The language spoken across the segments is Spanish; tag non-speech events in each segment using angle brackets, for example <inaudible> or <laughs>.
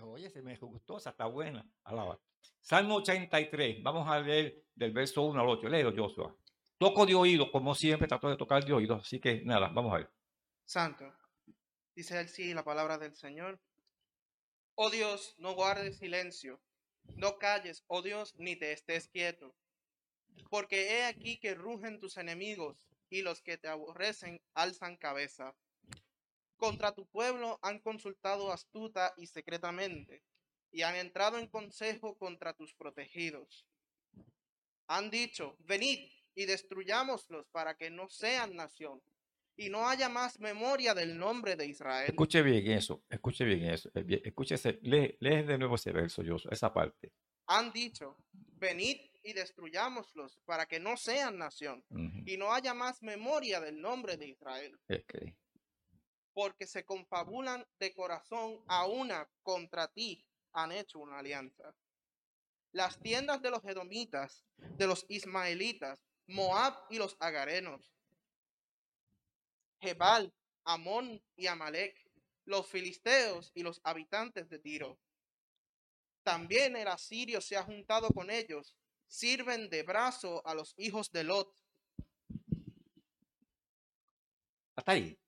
Oye, se me gustó, esa está buena. Alaba. Salmo 83, vamos a leer del verso 1 al 8. Léelo, Joshua. Toco de oído, como siempre, trato de tocar de oído, así que nada, vamos a ver. Santo, dice el sí la palabra del Señor. Oh Dios, no guardes silencio, no calles, oh Dios, ni te estés quieto. Porque he aquí que rugen tus enemigos y los que te aborrecen alzan cabeza. Contra tu pueblo han consultado astuta y secretamente, y han entrado en consejo contra tus protegidos. Han dicho, venid y destruyámoslos para que no sean nación, y no haya más memoria del nombre de Israel. Escuche bien eso, escuche bien eso. eh, bien, Escuche ese, lee, lee de nuevo ese verso, Joshua, esa parte. Han dicho, venid y destruyámoslos para que no sean nación, y no haya más memoria del nombre de Israel. que- porque se confabulan de corazón a una contra ti han hecho una alianza. Las tiendas de los edomitas, de los ismaelitas, Moab y los agarenos, Jebal, Amón y Amalek, los filisteos y los habitantes de Tiro. También el asirio se ha juntado con ellos, sirven de brazo a los hijos de Lot. Hasta ahí.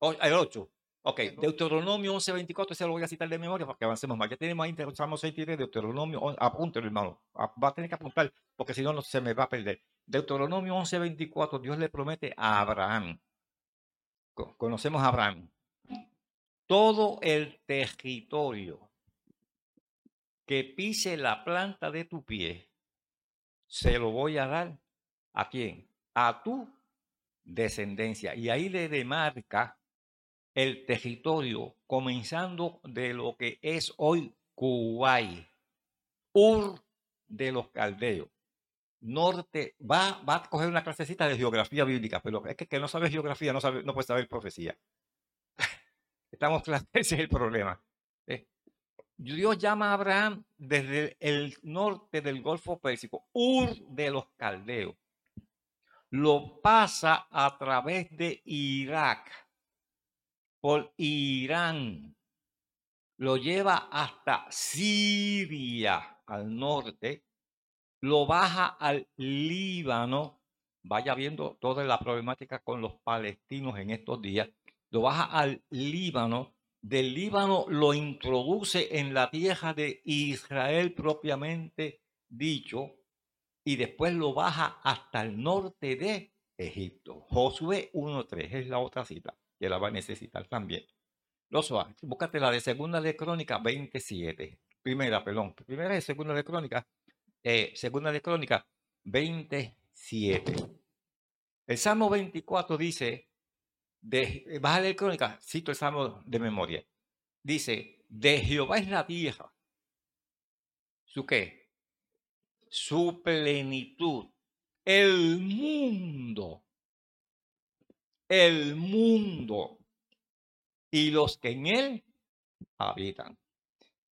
O- el 8. Ok. Deuteronomio 11.24, ese lo voy a citar de memoria para que avancemos más. Ya tenemos ahí Salmo 63, Deuteronomio, on- apúntelo hermano, va a tener que apuntar porque si no, no se me va a perder. Deuteronomio 11.24, Dios le promete a Abraham, co- conocemos a Abraham, todo el territorio que pise la planta de tu pie, se lo voy a dar a quién? A tu descendencia. Y ahí le demarca el territorio, comenzando de lo que es hoy Kuwait, Ur de los Caldeos, norte, va, va a coger una clasecita de geografía bíblica, pero es que, no sabe geografía, no, sabe, no puede saber profecía. <laughs> Estamos claros, <laughs> ese es el problema. ¿eh? Dios llama a Abraham desde el norte del Golfo Pérsico, Ur de los Caldeos. Lo pasa a través de Irak, por Irán. Lo lleva hasta Siria, al norte. Lo baja al Líbano. Vaya viendo toda la problemática con los palestinos en estos días. Lo baja al Líbano. Del Líbano lo introduce en la tierra de Israel propiamente dicho. Y después lo baja hasta el norte de Egipto. Josué 1.3 es la otra cita que la va a necesitar también. Josué, búscate la de segunda de Crónica 27. Primera, perdón. Primera y segunda de Crónica. eh, segunda de Crónica 27. El Salmo 24 dice, de, eh, vas a leer Crónica, cito el Salmo de memoria. Dice, de Jehová es la tierra. ¿Su qué? Su plenitud. El mundo. El mundo. Y los que en él habitan.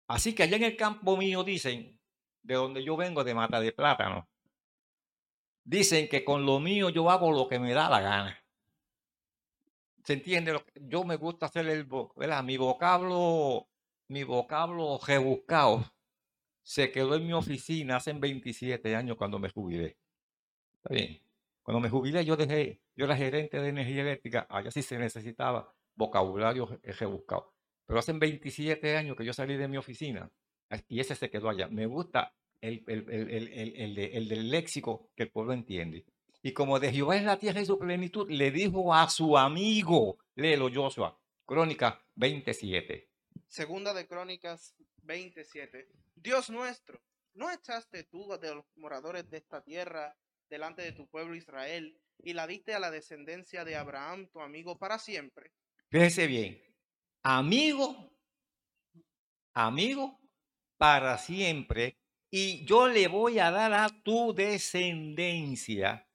Así que allá en el campo mío dicen, de donde yo vengo, de Mata de Plátano, dicen que con lo mío yo hago lo que me da la gana. ¿Se entiende? Yo me gusta hacer el, ¿verdad? mi vocablo, mi vocablo rebuscado se quedó en mi oficina hace 27 años cuando me jubilé. Está bien. Cuando me jubilé, yo dejé, yo era gerente de energía eléctrica, allá sí se necesitaba vocabulario re- rebuscado. Pero hace 27 años que yo salí de mi oficina y ese se quedó allá. Me gusta el, el, el, de- el del léxico que el pueblo entiende. Y como de Jehová es la tierra y su plenitud, le dijo a su amigo, léelo Joshua, Crónica 27. Segunda de Crónicas 27. Dios nuestro, ¿no echaste tú de los moradores de esta tierra delante de tu pueblo Israel y la diste a la descendencia de Abraham, tu amigo, para siempre? Fíjese bien, amigo, amigo para siempre, y yo le voy a dar a tu descendencia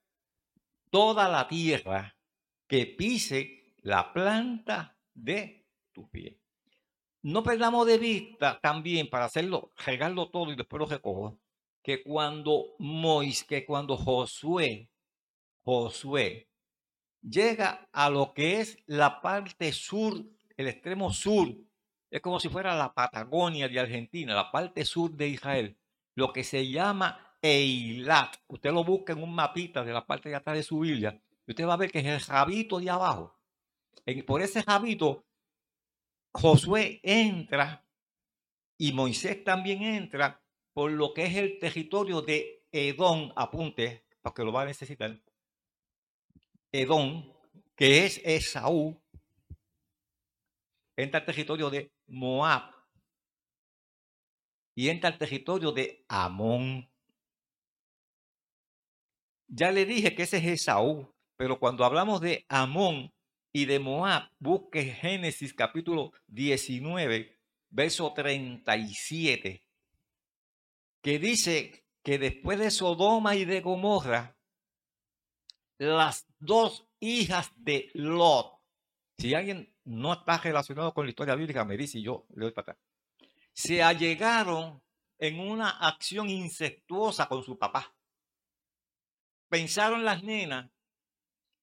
toda la tierra que pise la planta de tu pie. No perdamos de vista también para hacerlo, regarlo todo y después lo recojo, que cuando Mois, que cuando Josué, Josué llega a lo que es la parte sur, el extremo sur Es como si fuera la Patagonia de Argentina, la parte sur de Israel, lo que se llama Eilat. Usted lo busca en un mapita de la parte de atrás de su Biblia y usted va a ver que es el jabito de abajo. por ese jabito, Josué entra y Moisés también entra por lo que es el territorio de Edom, apunte, porque lo va a necesitar. Edom, que es Esaú, entra al territorio de Moab y entra al territorio de Amón. Ya le dije que ese es Esaú, pero cuando hablamos de Amón y de Moab, busque Génesis capítulo 19, verso 37, que dice que después de Sodoma y de Gomorra, las dos hijas de Lot, si alguien no está relacionado con la historia bíblica, me dice y yo le doy para atrás, se allegaron en una acción incestuosa con su papá. Pensaron las nenas,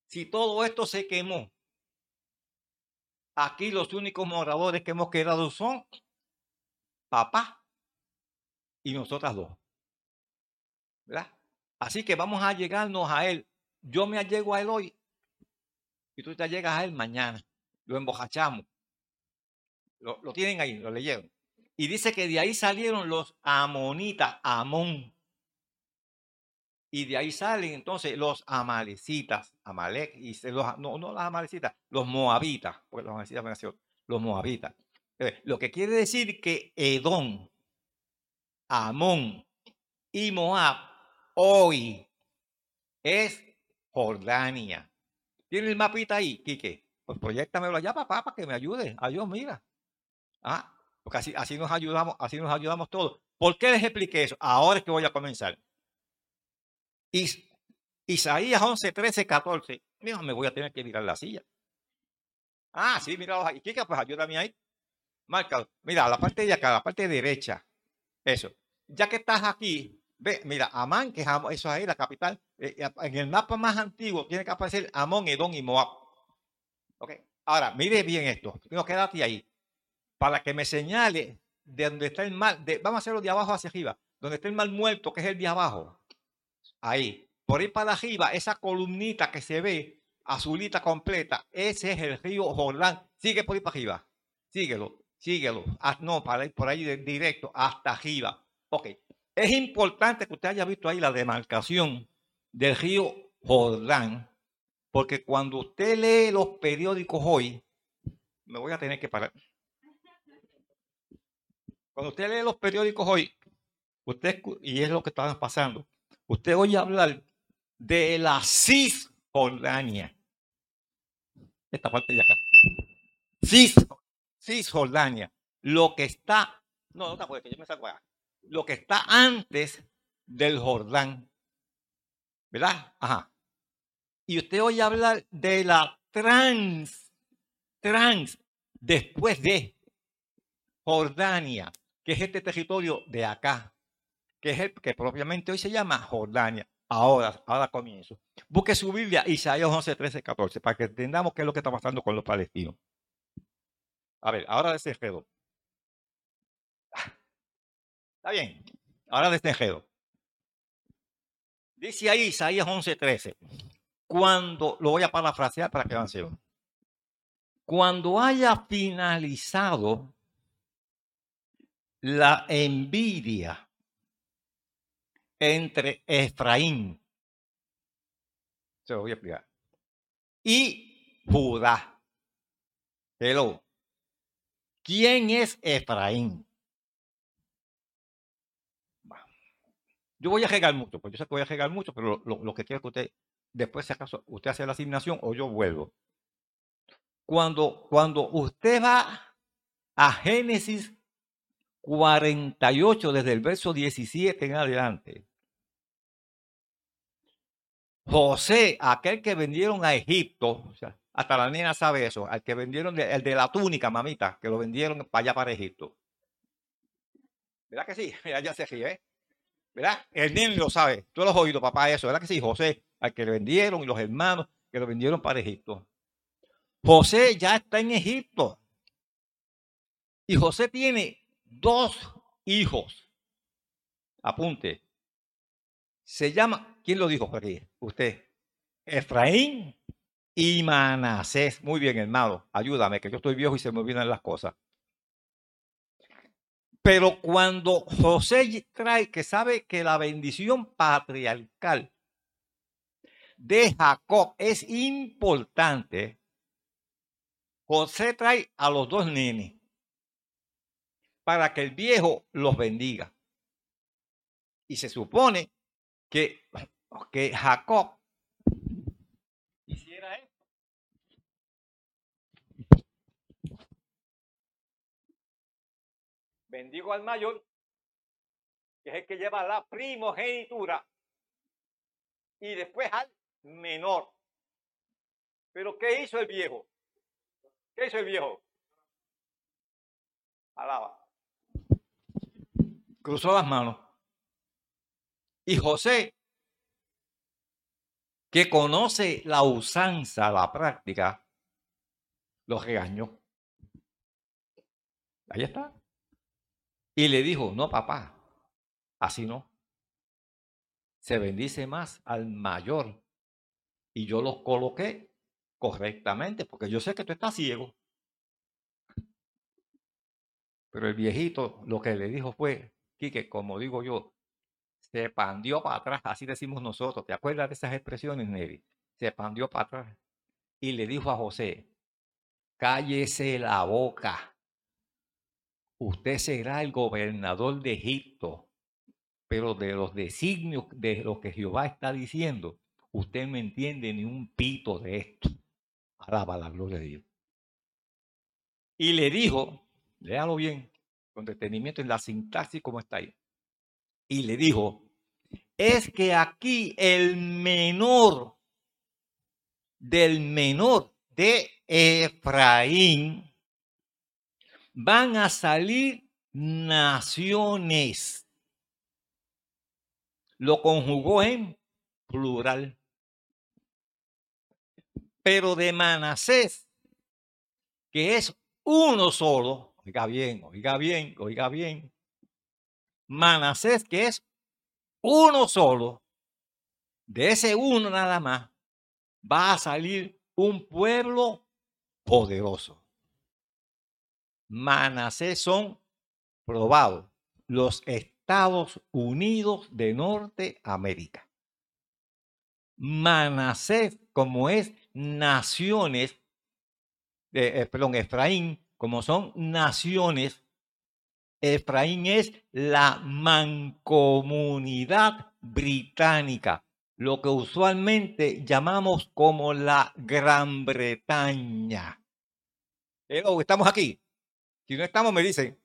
si todo esto se quemó, aquí los únicos moradores que hemos quedado son papá y nosotras dos. ¿Verdad? Así que vamos a llegarnos a él. Yo me allego a él hoy y tú te llegas a él mañana. Lo embojachamos. Lo, lo tienen ahí, lo leyeron. Y dice que de ahí salieron los amonitas, Amón. Y de ahí salen entonces los amalecitas, Amalek, y los, no, no los amalecitas, los moabitas, porque los amalecitas los moabitas. Eh, lo que quiere decir que Edom, Amón y Moab hoy es Jordania. ¿Tiene el mapita ahí, Quique? Pues proyectamelo allá, papá, para que me ayude. Adiós, mira. Ah, porque así, así nos ayudamos, así nos ayudamos todos. ¿Por qué les expliqué eso? Ahora es que voy a comenzar. Isaías 11, 13, 14. Mira, me voy a tener que mirar la silla. Ah, sí, mira. Kika, pues ayúdame ahí. Marca, mira, la parte de acá, la parte derecha. Eso. Ya que estás aquí, ve, mira, Amán, que es eso ahí, la capital. Eh, en el mapa más antiguo tiene que aparecer Amón, Edom y Moab. Ok. Ahora, mire bien esto. No, quédate ahí. Para que me señale de donde está el mal. Vamos a hacerlo de abajo hacia arriba. Donde está el mal muerto, que es el de abajo. Ahí. Por ahí para arriba, esa columnita que se ve, azulita completa, ese es el río Jordán. Sigue por ahí para arriba. Síguelo, síguelo. Ah, no, para ir por ahí directo hasta arriba. Ok. Es importante que usted haya visto ahí la demarcación del río Jordán, porque cuando usted lee los periódicos hoy, me voy a tener que parar. Cuando usted lee los periódicos hoy, usted, y es lo que está pasando, usted oye hablar de la Cisjordania. Esta parte de acá. Cis, Cisjordania. Lo que está, no, no te que yo me saco acá. Lo que está antes del Jordán. ¿Verdad? Ajá. Y usted oye hablar de la trans, trans, después de Jordania, que es este territorio de acá que es el que propiamente hoy se llama Jordania. Ahora, ahora comienzo. Busque su Biblia, Isaías 11, 13, 14, para que entendamos qué es lo que está pasando con los palestinos. A ver, ahora desenredo. Está bien, ahora desenredo. Dice ahí Isaías 11, 13. Cuando, lo voy a parafrasear para que avancemos. Cuando haya finalizado la envidia entre Efraín, se lo voy a explicar, y Judá. Hello. ¿Quién es Efraín? Yo voy a regar mucho, pues yo sé que voy a regar mucho, pero lo, que quiero que usted, después si acaso usted hace la asignación o yo vuelvo. Cuando, cuando usted va a Génesis 48, desde el verso 17 en adelante, José, aquel que vendieron a Egipto, hasta la nena sabe eso, al que vendieron, el de la túnica, mamita, que lo vendieron para allá para Egipto. ¿Verdad que sí? <laughs> Mira, ya se ríe, ¿eh? ¿Verdad? El nene lo sabe. Tú lo has oído, papá, eso. ¿Verdad que sí? José, al que le vendieron y los hermanos que lo vendieron para Egipto. José ya está en Egipto. Y José tiene dos hijos. Apunte. Se llama, ¿quién lo dijo por aquí? Usted. Efraín y Manasés. Muy bien, hermano. Ayúdame, que yo estoy viejo y se me olvidan las cosas. Pero cuando José trae, que sabe que la bendición patriarcal de Jacob es importante, José trae a los dos nenes para que el viejo los bendiga. Y se supone que, que Jacob hiciera esto. Bendigo al mayor, que es el que lleva la primogenitura, y después al menor. Pero ¿qué hizo el viejo? ¿Qué hizo el viejo? Alaba. Cruzó las manos. Y José, que conoce la usanza, la práctica, lo regañó. Ahí está. Y le dijo, no, papá, así no. Se bendice más al mayor. Y yo los coloqué correctamente, porque yo sé que tú estás ciego. Pero el viejito lo que le dijo fue, que como digo yo, se pandió para atrás, así decimos nosotros. ¿Te acuerdas de esas expresiones, Nevi? Se pandió para atrás y le dijo a José, cállese la boca. Usted será el gobernador de Egipto, pero de los designios de lo que Jehová está diciendo, usted no entiende ni un pito de esto. Alaba la gloria de Dios. Y le dijo, léalo bien, con detenimiento en la sintaxis como está ahí. Y le dijo, es que aquí el menor del menor de Efraín van a salir naciones. Lo conjugó en plural. Pero de Manasés, que es uno solo, Oiga bien, oiga bien, oiga bien. Manasés, que es uno solo, de ese uno nada más, va a salir un pueblo poderoso. Manasés son probados los Estados Unidos de Norteamérica. Manasés, como es naciones, de, eh, perdón, Efraín, como son naciones, Efraín es la mancomunidad británica, lo que usualmente llamamos como la Gran Bretaña. estamos aquí. Si no estamos, me dicen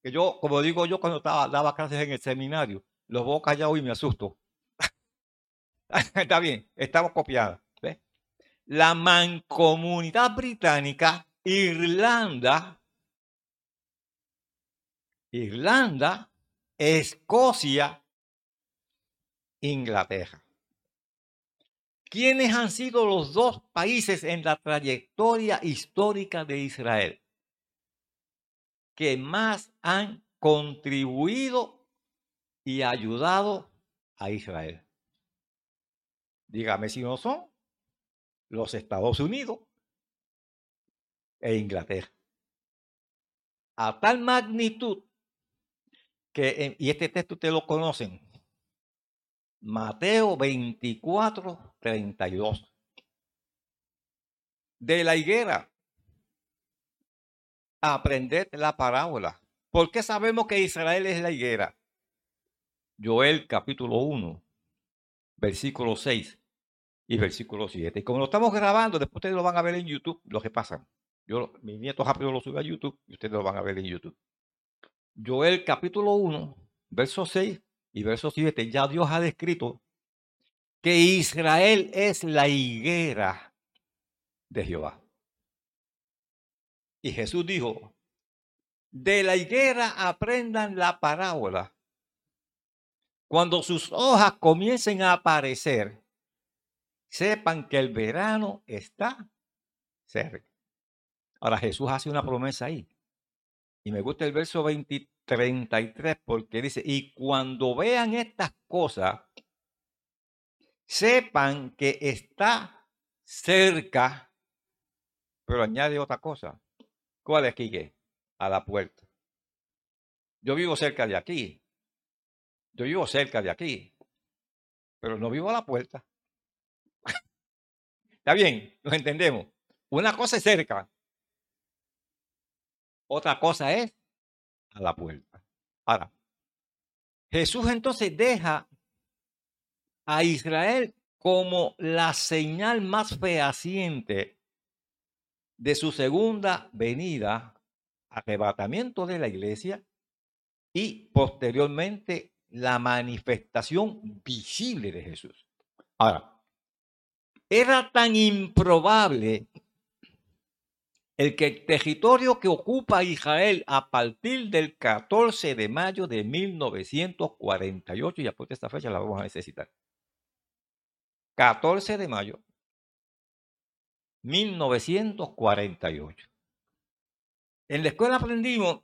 que yo, como digo yo cuando estaba, daba clases en el seminario, los veo callados y me asusto. <laughs> Está bien, estamos copiados. La mancomunidad británica Irlanda, Irlanda, Escocia, Inglaterra. ¿Quiénes han sido los dos países en la trayectoria histórica de Israel que más han contribuido y ayudado a Israel? Dígame si no son los Estados Unidos, e Inglaterra. A tal magnitud que, y este texto ustedes lo conocen, Mateo 24, 32. De la higuera, aprended la parábola. ¿Por qué sabemos que Israel es la higuera? Joel capítulo 1, versículo 6 y versículo 7. Y como lo estamos grabando, después ustedes lo van a ver en YouTube, lo que pasa. Yo, mis nietos rápido lo suben a YouTube y ustedes lo van a ver en YouTube. Joel capítulo 1, verso 6 y verso 7, ya Dios ha descrito que Israel es la higuera de Jehová. Y Jesús dijo, de la higuera aprendan la parábola. Cuando sus hojas comiencen a aparecer, sepan que el verano está cerca. Ahora Jesús hace una promesa ahí. Y me gusta el verso 20, 33 porque dice, y cuando vean estas cosas, sepan que está cerca, pero añade otra cosa. ¿Cuál es, Quique? A la puerta. Yo vivo cerca de aquí. Yo vivo cerca de aquí. Pero no vivo a la puerta. <laughs> Está bien, nos entendemos. Una cosa es cerca. Otra cosa es a la puerta. Ahora, Jesús entonces deja a Israel como la señal más fehaciente de su segunda venida, arrebatamiento de la iglesia y posteriormente la manifestación visible de Jesús. Ahora, era tan improbable el que el territorio que ocupa Israel a partir del 14 de mayo de 1948, y después de esta fecha la vamos a necesitar. 14 de mayo 1948. En la escuela aprendimos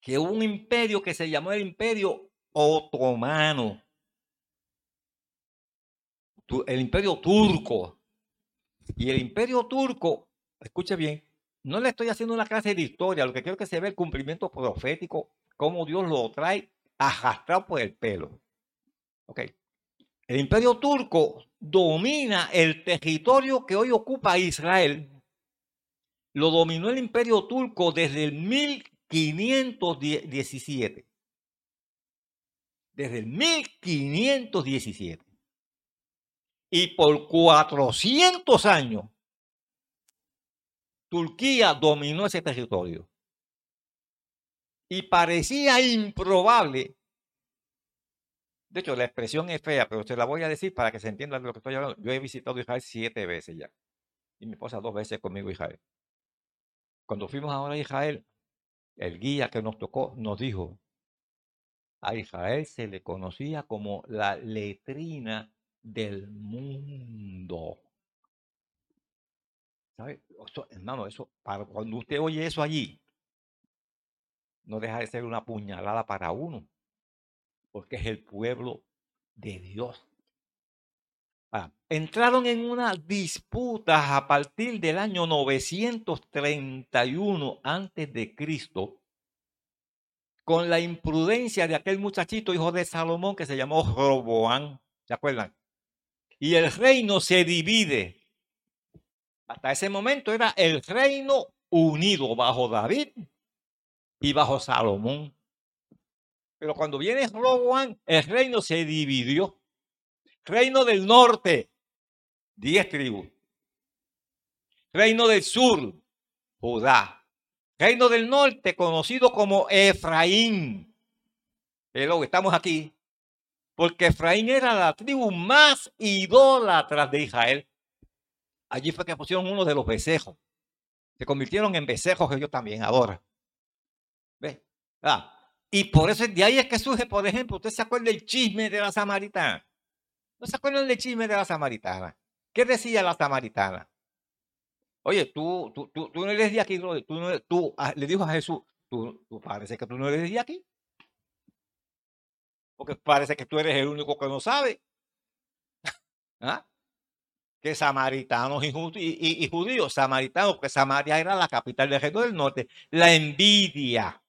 que hubo un imperio que se llamó el imperio otomano, el imperio turco. Y el imperio turco, escuche bien, no le estoy haciendo una clase de historia, lo que quiero que se vea el cumplimiento profético, cómo Dios lo trae arrastrado por el pelo. Ok. El imperio turco domina el territorio que hoy ocupa Israel. Lo dominó el imperio turco desde el 1517. Desde el 1517. Y por 400 años, Turquía dominó ese territorio. Y parecía improbable de hecho, la expresión es fea, pero se la voy a decir para que se entienda de lo que estoy hablando. Yo he visitado Israel siete veces ya. Y mi esposa dos veces conmigo Israel. Cuando fuimos ahora a Israel, el guía que nos tocó nos dijo, a Israel se le conocía como la letrina del mundo. ¿Sabe? hermano, eso, para, cuando usted oye eso allí, no deja de ser una puñalada para uno porque es el pueblo de Dios. entraron en una disputa a partir del año 931 antes de Cristo con la imprudencia de aquel muchachito hijo de Salomón que se llamó Roboán, ¿se acuerdan? Y el reino se divide. Hasta ese momento era el reino unido bajo David y bajo Salomón. Pero cuando viene Roboán, el reino se dividió. Reino del norte, diez tribus. Reino del sur, Judá. Reino del norte, conocido como Efraín. Pero estamos aquí. Porque Efraín era la tribu más idólatra de Israel. Allí fue que pusieron uno de los becejos. Se convirtieron en becejos ellos también ahora. ¿Ve? Ah, y por eso de ahí es que surge, por ejemplo, usted se acuerda del chisme de la samaritana. ¿No se acuerdan del chisme de la samaritana? ¿Qué decía la samaritana? Oye, tú, tú, tú, no eres de aquí, tú, no, tú ah, le dijo a Jesús, tú, tú parece que tú no eres de aquí. Porque parece que tú eres el único que no sabe. <laughs> ¿Ah? Que samaritanos y, y, judíos, samaritanos, porque Samaria era la capital del reino del norte, la envidia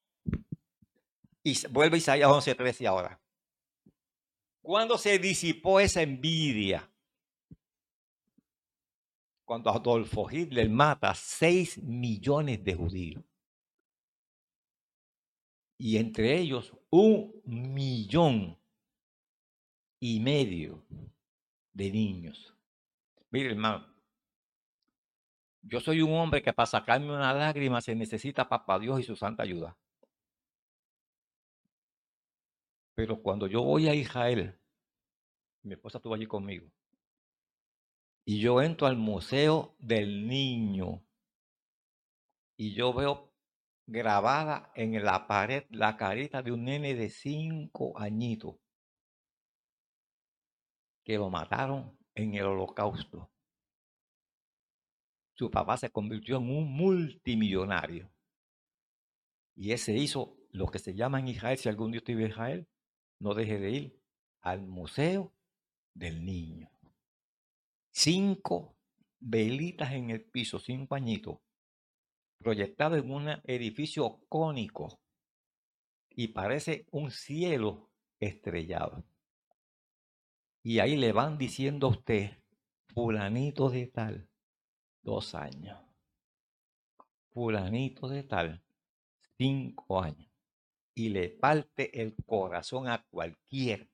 y vuelve Isaías 11:13 ahora. ¿Cuándo se disipó esa envidia? Cuando Adolfo Hitler mata 6 millones de judíos. Y entre ellos un millón y medio de niños. Mire, hermano, yo soy un hombre que para sacarme una lágrima se necesita papá Dios y su santa ayuda. Pero cuando yo voy a Israel, mi esposa estuvo allí conmigo, y yo entro al Museo del Niño, y yo veo grabada en la pared la carita de un nene de cinco añitos que lo mataron en el holocausto. Su papá se convirtió en un multimillonario. Y ese hizo lo que se llama en Israel, si algún día estuve en Israel, no deje de ir al Museo del Niño. Cinco velitas en el piso, cinco añitos, proyectado en un edificio cónico y parece un cielo estrellado. Y ahí le van diciendo a usted, fulanito de tal, dos años. Fulanito de tal, cinco años. Y le parte el corazón a cualquiera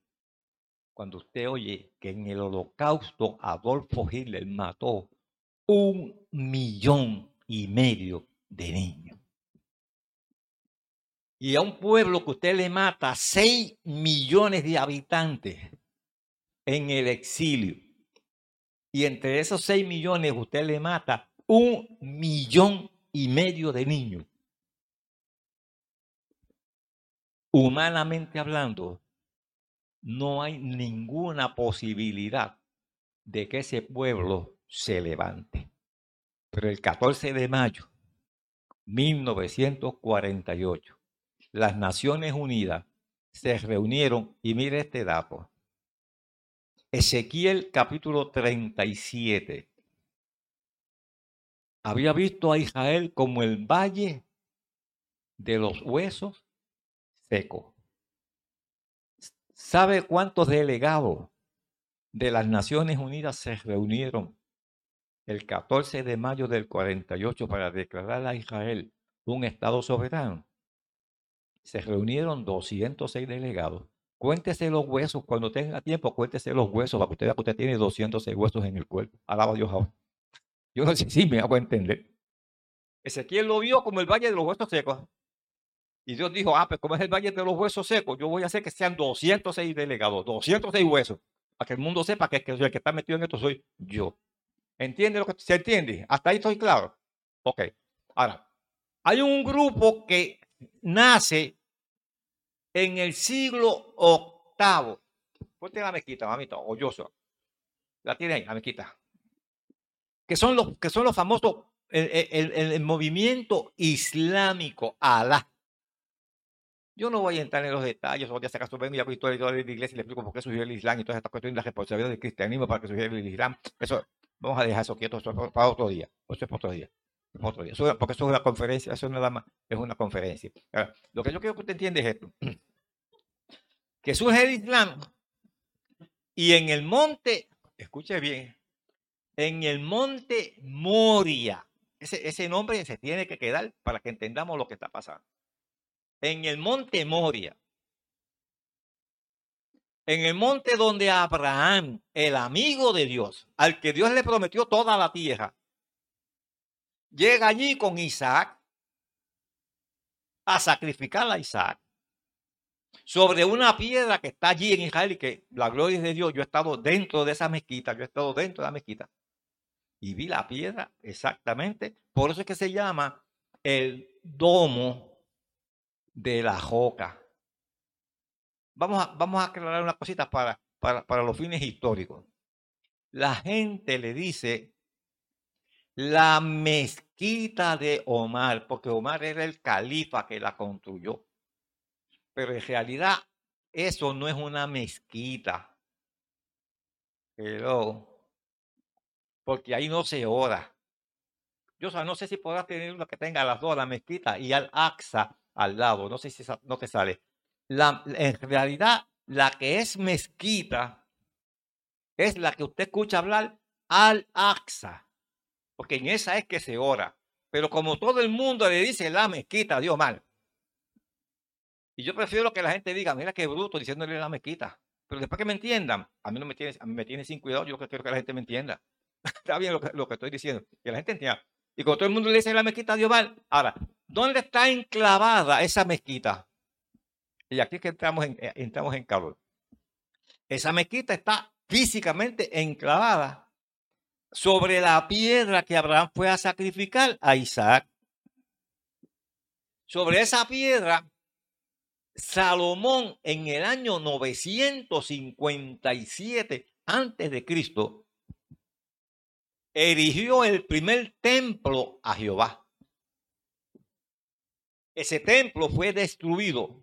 cuando usted oye que en el holocausto Adolfo Hitler mató un millón y medio de niños. Y a un pueblo que usted le mata seis millones de habitantes en el exilio. Y entre esos seis millones usted le mata un millón y medio de niños. Humanamente hablando, no hay ninguna posibilidad de que ese pueblo se levante. Pero el 14 de mayo 1948, las Naciones Unidas se reunieron y mire este dato. Ezequiel capítulo 37 había visto a Israel como el valle de los huesos secos. ¿Sabe cuántos delegados de las Naciones Unidas se reunieron el 14 de mayo del 48 para declarar a Israel un Estado soberano? Se reunieron 206 delegados. Cuéntese los huesos, cuando tenga tiempo, cuéntese los huesos para que usted vea que usted tiene 206 huesos en el cuerpo. Alaba Dios ahora. Yo no sé si me hago entender. Ezequiel lo vio como el valle de los huesos secos. Y Dios dijo, ah, pues como es el valle de los huesos secos, yo voy a hacer que sean 206 delegados, 206 huesos, para que el mundo sepa que, el que está metido en esto soy yo. ¿Entiende lo que se entiende? Hasta ahí estoy claro. Ok. Ahora, hay un grupo que nace en el siglo octavo. Ponte la mezquita, mamita, o soy. La tiene ahí, la mezquita. Que son los, que son los famosos, el, el movimiento islámico, Alá. Yo no voy a entrar en los detalles, o se acaso vengo y hago historia de la iglesia y le explico por qué surgió el Islam y todas estas cuestiones, la responsabilidad del cristianismo para que surgiera el Islam. Eso, vamos a dejar eso quieto para otro día. Eso es para otro día. Otro día. porque eso es una conferencia, eso nada más es una conferencia. lo que yo quiero que usted entienda es esto. <clears throat> Que surge el Islam y en el monte, escuche bien, en el monte Moria, ese nombre se tiene que quedar para que entendamos lo que está pasando en el monte Moria, en el monte donde Abraham, el amigo de Dios, al que Dios le prometió toda la tierra, llega allí con Isaac a sacrificar a Isaac sobre una piedra que está allí en Israel y que la gloria de Dios. Yo he estado dentro de esa mezquita, yo he estado dentro de la mezquita y vi la piedra exactamente. Por eso es que se llama el domo de la joca. Vamos a, vamos a aclarar una cosita para, para, para los fines históricos. La gente le dice la mezquita de Omar, porque Omar era el califa que la construyó. Pero en realidad eso no es una mezquita. Pero, porque ahí no se ora. Yo no sé si podrás tener una que tenga las dos, la mezquita y al Aqsa, al lado, no sé si no te sale. La, en realidad, la que es mezquita es la que usted escucha hablar al Aqsa, porque en esa es que se ora. Pero como todo el mundo le dice la mezquita, Dios mal. Y yo prefiero que la gente diga, mira qué bruto diciéndole la mezquita. Pero después que me entiendan, a mí no me tiene, a mí me tiene sin cuidado, yo quiero que la gente me entienda. <laughs> Está bien lo que, lo que estoy diciendo, que la gente entienda. Y cuando todo el mundo le dice la mezquita Dios mal, ahora, ¿Dónde está enclavada esa mezquita? Y aquí es que entramos en, eh, entramos en calor. Esa mezquita está físicamente enclavada sobre la piedra que Abraham fue a sacrificar a Isaac. Sobre esa piedra, Salomón en el año 957 antes de Cristo erigió el primer templo a Jehová. ese templo fue destruido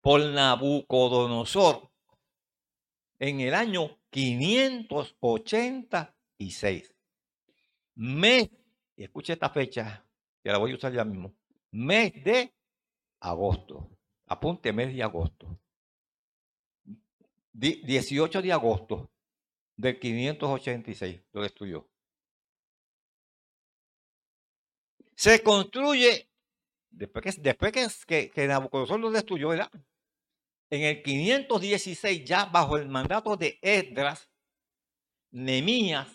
por Nabucodonosor en el año 586. Mes, y escuche esta fecha, que la voy a usar ya mismo, mes de agosto. Apunte mes de agosto. 18 de agosto del 586 lo destruyó. Se construye, después que, después que, que, Nabucodonosor lo destruyó, En el 516, ya bajo el mandato de Esdras, Nemías,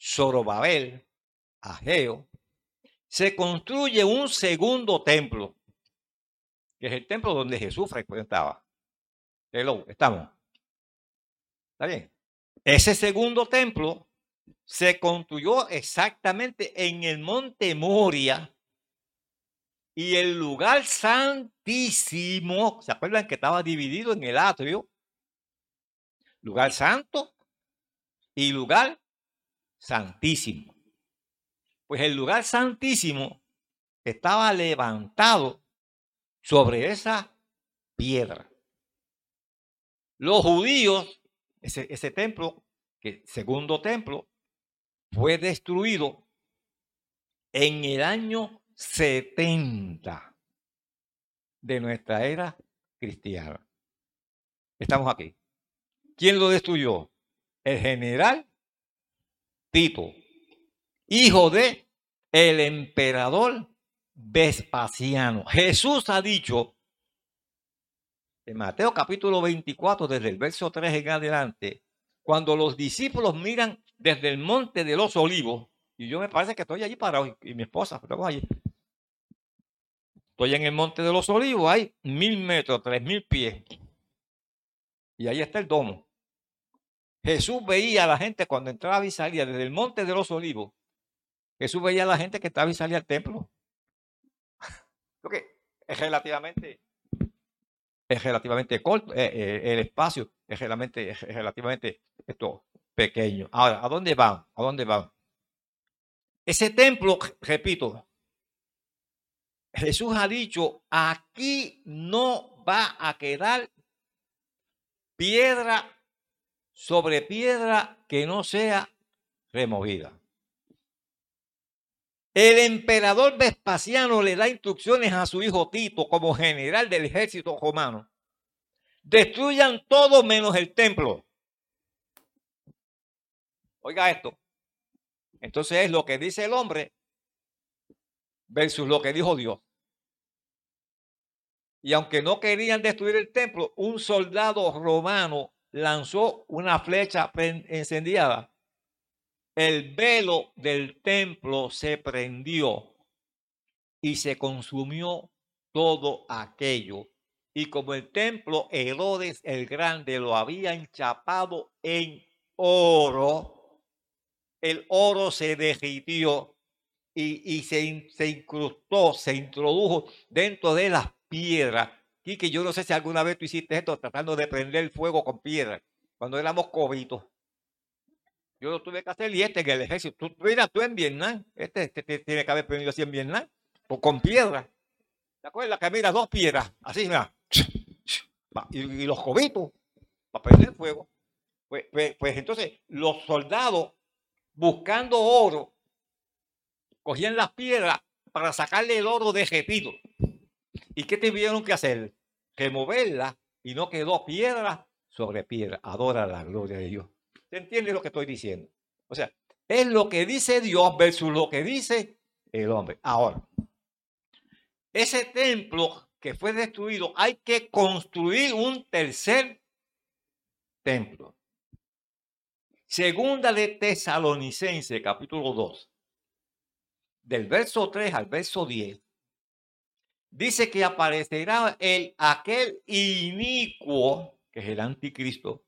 Zorobabel, Ageo, se construye un segundo templo, que es el templo donde Jesús frecuentaba. Hello, estamos. ¿Está bien? Ese segundo templo se construyó exactamente en el monte Moria y el lugar santísimo, ¿se acuerdan que estaba dividido en el atrio? Lugar santo y lugar santísimo. Pues el lugar santísimo estaba levantado sobre esa piedra. Los judíos, ese, ese templo, que segundo templo, fue destruido en el año 70 de nuestra era cristiana. Estamos aquí. ¿Quién lo destruyó? El general Tito, hijo de el emperador Vespasiano. Jesús ha dicho en Mateo capítulo 24, desde el verso 3 en adelante, cuando los discípulos miran desde el monte de los olivos, y yo me parece que estoy allí parado, y mi esposa, estamos allí. Estoy en el monte de los olivos, hay mil metros, tres mil pies. Y ahí está el domo. Jesús veía a la gente cuando entraba y salía desde el monte de los olivos. Jesús veía a la gente que estaba y salía al templo. <laughs> Porque es relativamente, es relativamente corto, eh, eh, el espacio es relativamente, es relativamente esto, pequeño. Ahora, ¿a dónde van? ¿A dónde van? Ese templo, repito, Jesús ha dicho, aquí no va a quedar piedra sobre piedra que no sea removida. El emperador Vespasiano le da instrucciones a su hijo Tito como general del ejército romano. Destruyan todo menos el templo. Oiga esto. Entonces es lo que dice el hombre versus lo que dijo Dios. Y aunque no querían destruir el templo, un soldado romano lanzó una flecha encendida. El velo del templo se prendió y se consumió todo aquello. Y como el templo Herodes el Grande lo había enchapado en oro, el oro se derritió y, se, se, incrustó, se introdujo dentro de las piedras. Y que yo no sé si alguna vez tú hiciste esto tratando de prender el fuego con piedras, cuando éramos cobitos. Yo lo tuve que hacer y este en el ejército. Tú, mira, tú en Vietnam, este, este, tiene que haber prendido así en Vietnam, o con piedras. ¿Te acuerdas que mira dos piedras? Así, mira. Y, los cobitos para prender fuego. Pues, pues, pues entonces los soldados buscando oro, cogían las piedras para sacarle el oro de repito. ¿Y qué tuvieron que hacer? Removerla y no quedó piedra sobre piedra. Adora la gloria de Dios. ¿Se entiende lo que estoy diciendo? O sea, es lo que dice Dios versus lo que dice el hombre. Ahora, ese templo que fue destruido, hay que construir un tercer templo. Segunda de Tesalonicense, capítulo 2, del verso 3 al verso 10, dice que aparecerá el, aquel inicuo, que es el anticristo,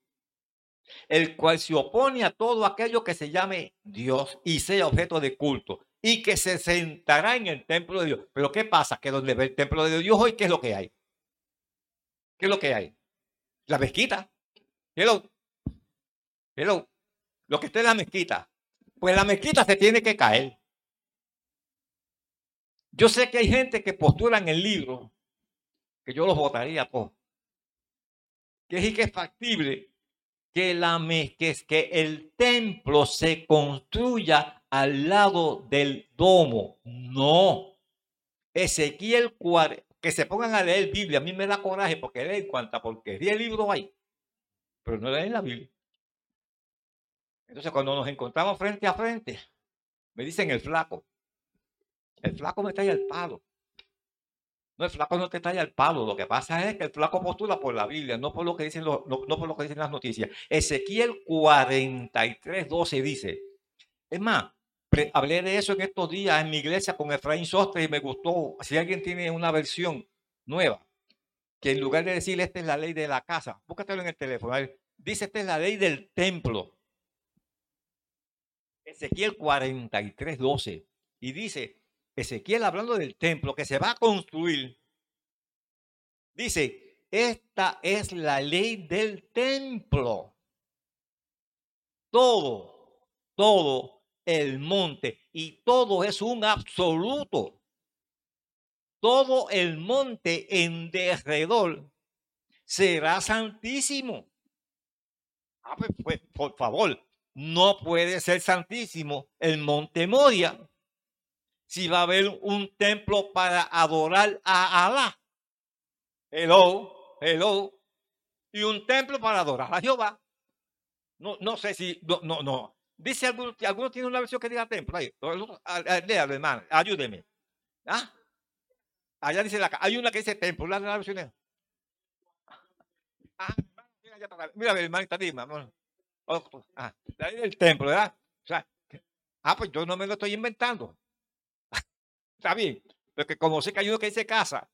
el cual se opone a todo aquello que se llame Dios y sea objeto de culto, y que se sentará en el templo de Dios. Pero ¿qué pasa? Que donde ve el templo de Dios hoy, ¿qué es lo que hay? ¿Qué es lo que hay? La mezquita. Hello. Hello lo que esté en la mezquita, pues la mezquita se tiene que caer. Yo sé que hay gente que postula en el libro, que yo los votaría todos, que es que es factible que, la, que, que el templo se construya al lado del domo. No. Ezequiel 40, que se pongan a leer Biblia, a mí me da coraje porque leen cuanta porquería el libro hay, pero no leen la Biblia. Entonces cuando nos encontramos frente a frente, me dicen el flaco. El flaco me trae el palo. No, el flaco no te trae el palo. Lo que pasa es que el flaco postula por la Biblia, no por lo que dicen, no, por lo que dicen las noticias. Ezequiel 43, 12 dice. Es más, hablé de eso en estos días en mi iglesia con Efraín Sostre y me gustó. Si alguien tiene una versión nueva, que en lugar de decir esta es la ley de la casa, búscatelo en el teléfono. Dice esta es la ley del templo. Ezequiel 43, 12. Y dice, Ezequiel hablando del templo que se va a construir, dice, esta es la ley del templo. Todo, todo el monte y todo es un absoluto. Todo el monte en derredor será santísimo. Ah, pues, pues, por favor, no puede ser santísimo el monte Moria si va a haber un templo para adorar a Alá. Hello, hello. Y un templo para adorar a Jehová. No, no sé si, no, no, no. Dice alguno, alguno tiene una versión que diga templo. Léalo, hermano, ayúdeme. ¿Ah? Allá dice la hay una que dice templo, la, versión. Ah, mira, mira, hermanita, dime. Ah, del templo, ¿verdad? Ah, pues yo no me lo estoy inventando. Está bien. Porque como sé que hay uno que dice casa,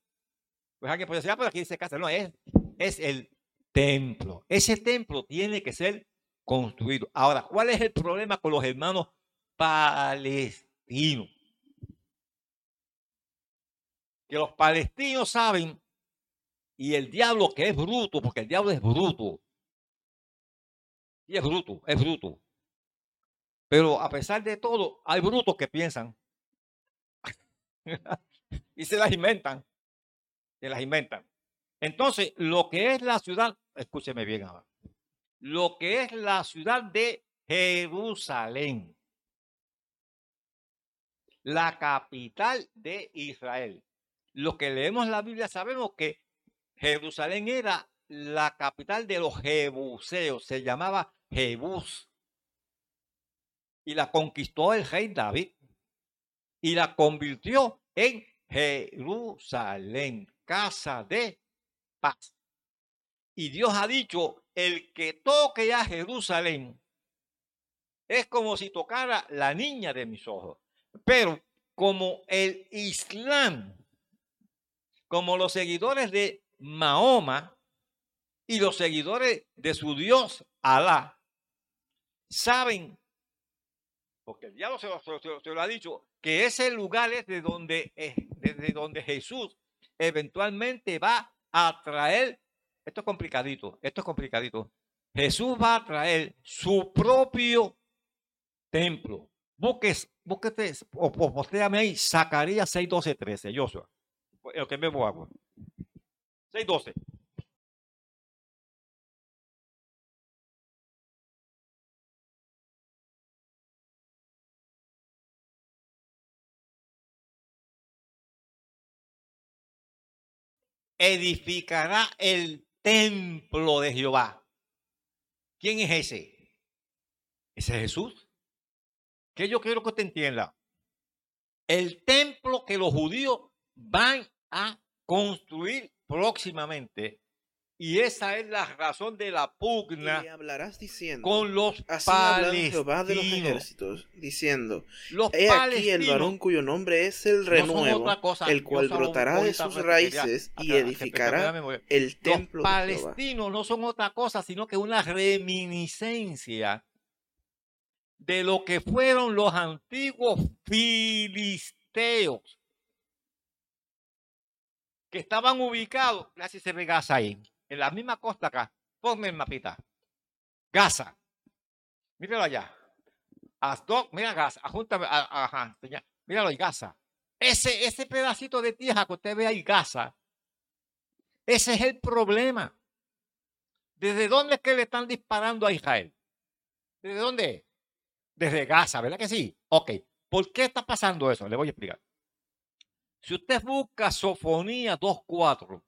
pues alguien puede decir, ah, pero aquí dice casa. No, es, es el templo. Ese templo tiene que ser construido. Ahora, ¿cuál es el problema con los hermanos palestinos? Que los palestinos saben, y el diablo que es bruto, porque el diablo es bruto. Y es bruto, es bruto. Pero a pesar de todo, hay brutos que piensan <laughs> y se las inventan. Se las inventan. Entonces, lo que es la ciudad, escúcheme bien ahora, lo que es la ciudad de Jerusalén, la capital de Israel. Los que leemos la Biblia sabemos que Jerusalén era la capital de los jebuseos, se llamaba Jebús. Y la conquistó el rey David y la convirtió en Jerusalén, casa de paz. Y Dios ha dicho, el que toque a Jerusalén es como si tocara la niña de mis ojos. Pero como el Islam, como los seguidores de Mahoma y los seguidores de su Dios Alá, saben, porque el diablo se lo, ha dicho, que ese lugar es de donde, desde donde Jesús eventualmente va a traer, esto es complicadito, esto es complicadito, Jesús va a traer su propio templo. Busques, búsquete, o postéame ahí, Zacarías 6, 12, 13, Joshua. Lo que me voy 6, 12. Edificará el templo de Jehová. ¿Quién es ese? Ese es Jesús. Que yo quiero que usted entienda. El templo que los judíos van a construir próximamente y esa es la razón de la pugna hablarás diciendo, con los palestinos. Jehová de los ejércitos, diciendo, los He aquí el varón cuyo nombre es el renuevo, el cual brotará de sus raíces y edificará el templo Los palestinos no son otra cosa, sino que una reminiscencia de lo que fueron los antiguos filisteos que estaban ubicados, se ve ahí, en la misma costa acá. Ponme el mapita. Gaza. Míralo allá. Mira Gaza. Ajúntame. Ajá. Míralo ahí, Gaza. Ese, ese pedacito de tierra que usted ve ahí, Gaza, ese es el problema. ¿Desde dónde es que le están disparando a Israel? ¿Desde dónde? Desde Gaza, ¿verdad que sí? Ok. ¿Por qué está pasando eso? Le voy a explicar. Si usted busca Sofonía 2.4,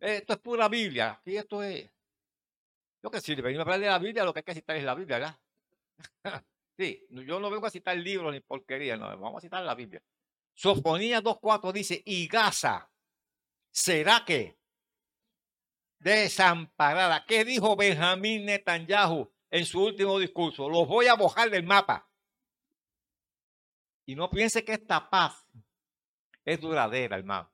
esto es pura Biblia. Y esto es. Yo que si venimos a hablar de la Biblia, lo que hay que citar es la Biblia, ¿verdad? <laughs> sí, yo no vengo a citar libros ni porquería, no, vamos a citar la Biblia. Sofonía 2.4 dice, y Gaza será que desamparada. ¿Qué dijo Benjamín Netanyahu en su último discurso? Los voy a bojar del mapa. Y no piense que esta paz es duradera, hermano.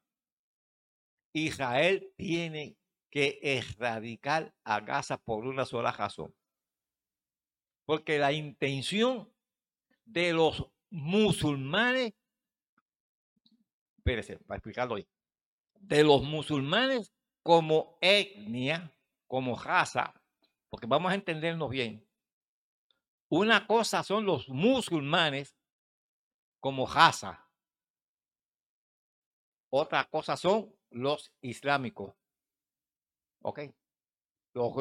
Israel tiene que erradicar a Gaza por una sola razón. Porque la intención de los musulmanes, espérese, para explicarlo hoy, de los musulmanes como etnia, como raza, porque vamos a entendernos bien. Una cosa son los musulmanes como raza. Otra cosa son los islámicos. ¿Ok? Los,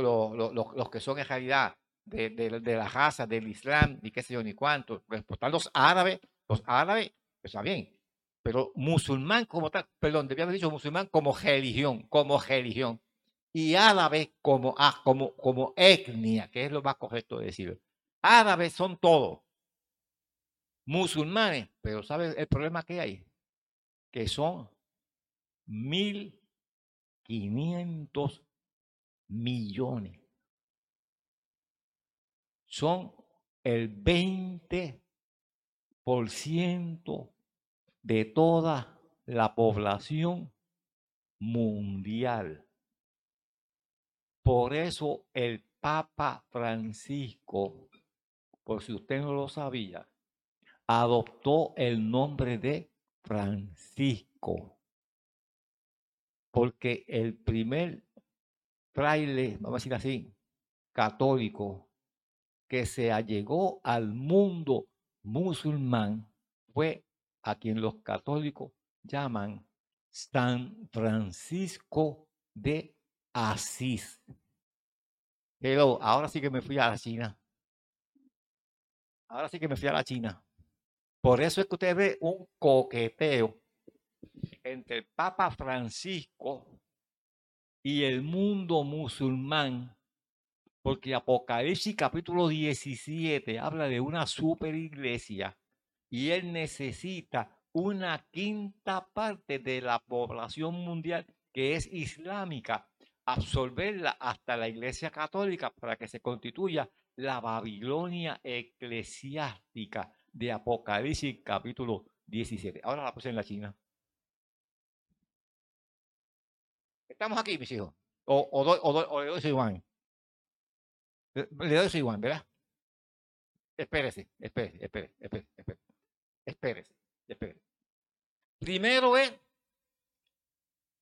los, que son en realidad de, de, la raza del Islam y qué sé yo ni cuánto. Pues están los árabes, los árabes, pues, está bien, pero musulmán como tal, perdón, debía haber dicho musulmán como religión, como religión, y árabe como, ah, como, como etnia, que es lo más correcto de decir. Árabes son todos, musulmanes, pero ¿sabes el problema que hay? Que son 1.500 millones. Son el 20% de toda la población mundial. Por eso el Papa Francisco, por si usted no lo sabía, adoptó el nombre de Francisco. Porque el primer fraile, vamos a decir así, católico, que se allegó al mundo musulmán fue a quien los católicos llaman San Francisco de Asís. Pero ahora sí que me fui a la China. Ahora sí que me fui a la China. Por eso es que usted ve un coqueteo entre el Papa Francisco y el mundo musulmán, porque Apocalipsis capítulo 17 habla de una super iglesia y él necesita una quinta parte de la población mundial que es islámica, absorberla hasta la iglesia católica para que se constituya la Babilonia eclesiástica de Apocalipsis capítulo 17. Ahora la puse en la China. Estamos aquí, mis hijos. O, o, o, o le doy su Iván. Le doy su Iván, ¿verdad? Espérese, espérese, espérese, espérese, espérese. Espérese, espérese. Primero es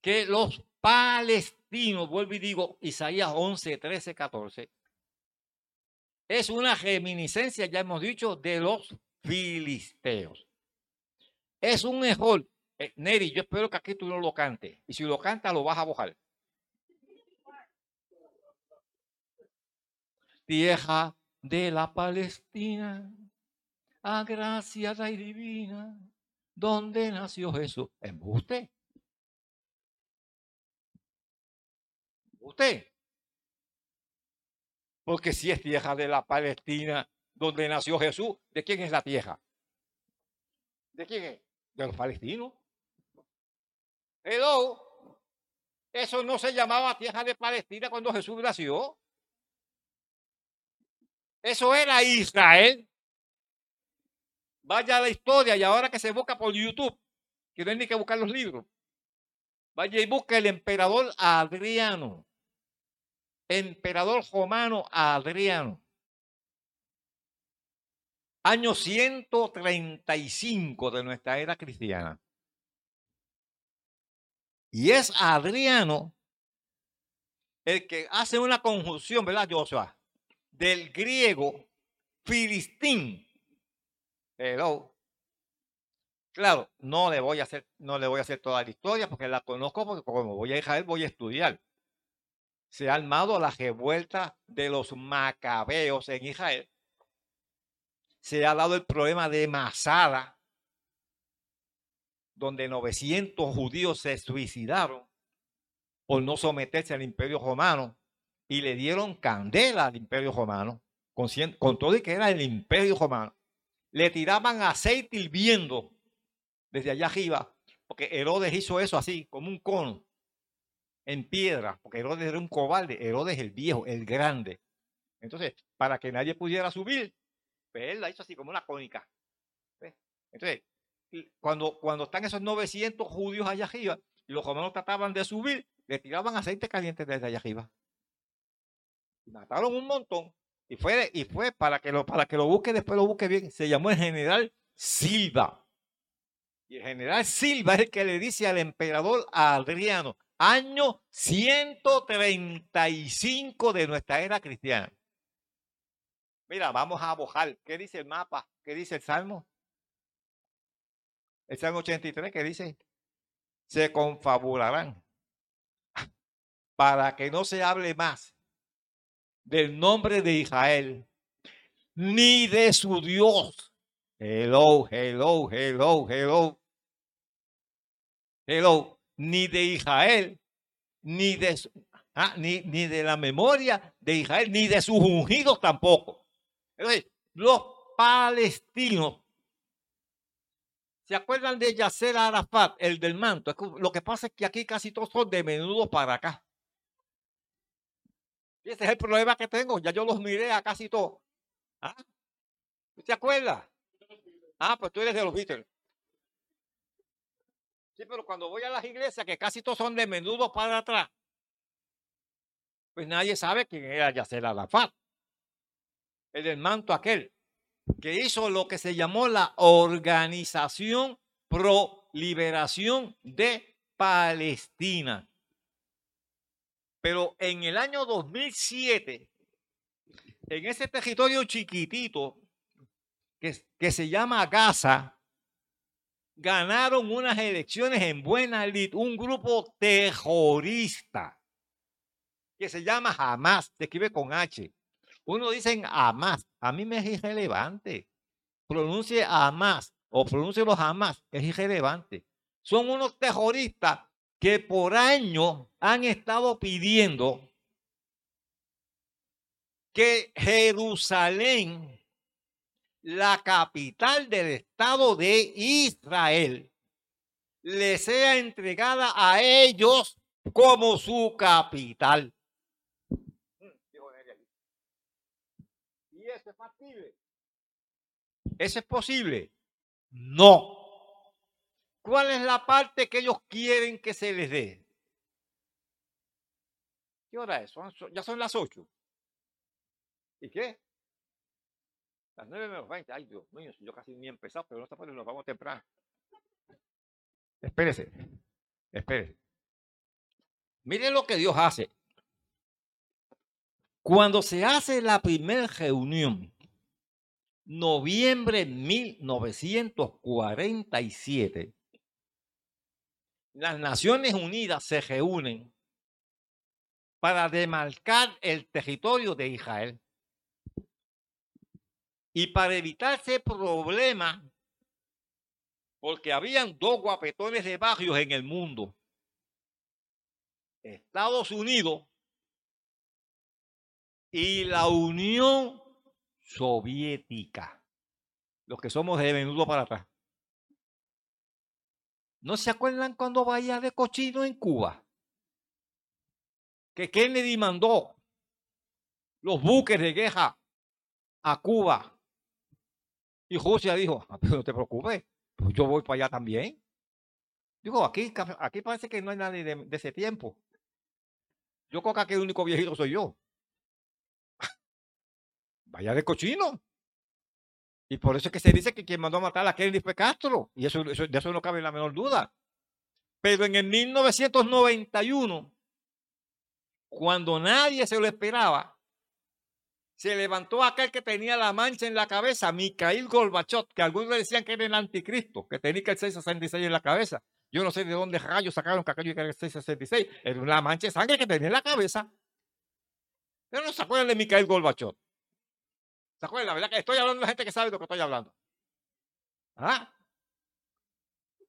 que los palestinos, vuelvo y digo, Isaías 11, 13, 14, es una reminiscencia, ya hemos dicho, de los filisteos. Es un error. Eh, Neri, yo espero que aquí tú no lo cantes. Y si lo cantas, lo vas a bojar. Tierra de la Palestina, agraciada y divina, donde nació Jesús. usted. Usted. Porque si es tierra de la Palestina, donde nació Jesús, ¿de quién es la tierra? ¿De quién es? De los palestinos. Hello. Eso no se llamaba tierra de Palestina cuando Jesús nació. Eso era Israel. Vaya a la historia y ahora que se busca por YouTube, que no hay ni que buscar los libros. Vaya y busque el emperador Adriano. Emperador romano Adriano. Año 135 de nuestra era cristiana. Y es Adriano el que hace una conjunción, ¿verdad, Joshua? Del griego filistín Hello. Claro, no le voy a hacer, no le voy a hacer toda la historia porque la conozco porque como voy a Israel voy a estudiar. Se ha armado la revuelta de los macabeos en Israel. Se ha dado el problema de Masada, donde 900 judíos se suicidaron por no someterse al imperio romano y le dieron candela al imperio romano, con, con todo y que era el imperio romano. Le tiraban aceite hirviendo desde allá arriba, porque Herodes hizo eso así, como un cono, en piedra, porque Herodes era un cobarde, Herodes el viejo, el grande. Entonces, para que nadie pudiera subir, pues él la hizo así como una cónica. Entonces, cuando, cuando están esos 900 judíos allá arriba, y los romanos trataban de subir, le tiraban aceite caliente desde allá arriba. mataron un montón. Y fue, y fue para, que lo, para que lo busque, después lo busque bien. Se llamó el general Silva. Y el general Silva es el que le dice al emperador Adriano, año 135 de nuestra era cristiana. Mira, vamos a abojar. ¿Qué dice el mapa? ¿Qué dice el Salmo? El Salmo 83 que dice, se confabularán <laughs> para que no se hable más del nombre de Israel, ni de su Dios. Hello, hello, hello, hello. Hello, ni de Israel, ni de, ah, ni, ni de la memoria de Israel, ni de sus ungidos tampoco. los palestinos ¿Se acuerdan de Yasser Arafat, el del manto? Lo que pasa es que aquí casi todos son de menudo para acá. Y ese es el problema que tengo. Ya yo los miré a casi todos. ¿Ah? ¿Te acuerdas? Ah, pues tú eres de los Beatles. Sí, pero cuando voy a las iglesias, que casi todos son de menudo para atrás, pues nadie sabe quién era Yasser Arafat. El del manto aquel, que hizo lo que se llamó la Organización Pro Liberación de Palestina. Pero en el año 2007, en ese territorio chiquitito que, se llama Gaza, ganaron unas elecciones en buena lid un grupo terrorista que se llama Hamas, se escribe con H. Uno dice Hamas, a mí me es irrelevante. Pronuncie Hamas o pronuncie los Hamas, es irrelevante. Son unos terroristas que por años han estado pidiendo que Jerusalén, la capital del Estado de Israel, le sea entregada a ellos como su capital. ¿Eso es posible? No. ¿Cuál es la parte que ellos quieren que se les dé? ¿Qué hora es? ya son las 8. ¿Y qué? Las 9 menos 20. Ay, Dios mío, yo casi ni he empezado, pero no está nos vamos temprano. Espérese, espérese. Miren lo que Dios hace. Cuando se hace la primera reunión, noviembre 1947, las Naciones Unidas se reúnen para demarcar el territorio de Israel. Y para evitarse problema, porque habían dos guapetones de barrios en el mundo, Estados Unidos y la Unión Soviética, los que somos de menudo para atrás. ¿No se acuerdan cuando vaya de cochino en Cuba? Que Kennedy mandó los buques de guerra a Cuba. Y Rusia dijo, ah, no te preocupes, pues yo voy para allá también. Digo, aquí, aquí parece que no hay nadie de, ese tiempo. Yo creo que aquí el único viejito soy yo. Vaya de cochino. Y por eso es que se dice que quien mandó a matar a Kennedy fue Castro. Y eso, de eso no cabe la menor duda. Pero en el 1991, cuando nadie se lo esperaba, se levantó aquel que tenía la mancha en la cabeza, Mikhail Gorbachev, que algunos decían que era el anticristo, que tenía el 666 en la cabeza. Yo no sé de dónde rayos sacaron que aquello era el 666. Era una mancha de sangre que tenía en la cabeza. Pero no se acuerdan de Mikhail Gorbachev. ¿Se acuerdan? La verdad que estoy hablando de gente que sabe de lo que estoy hablando. ¿Ah?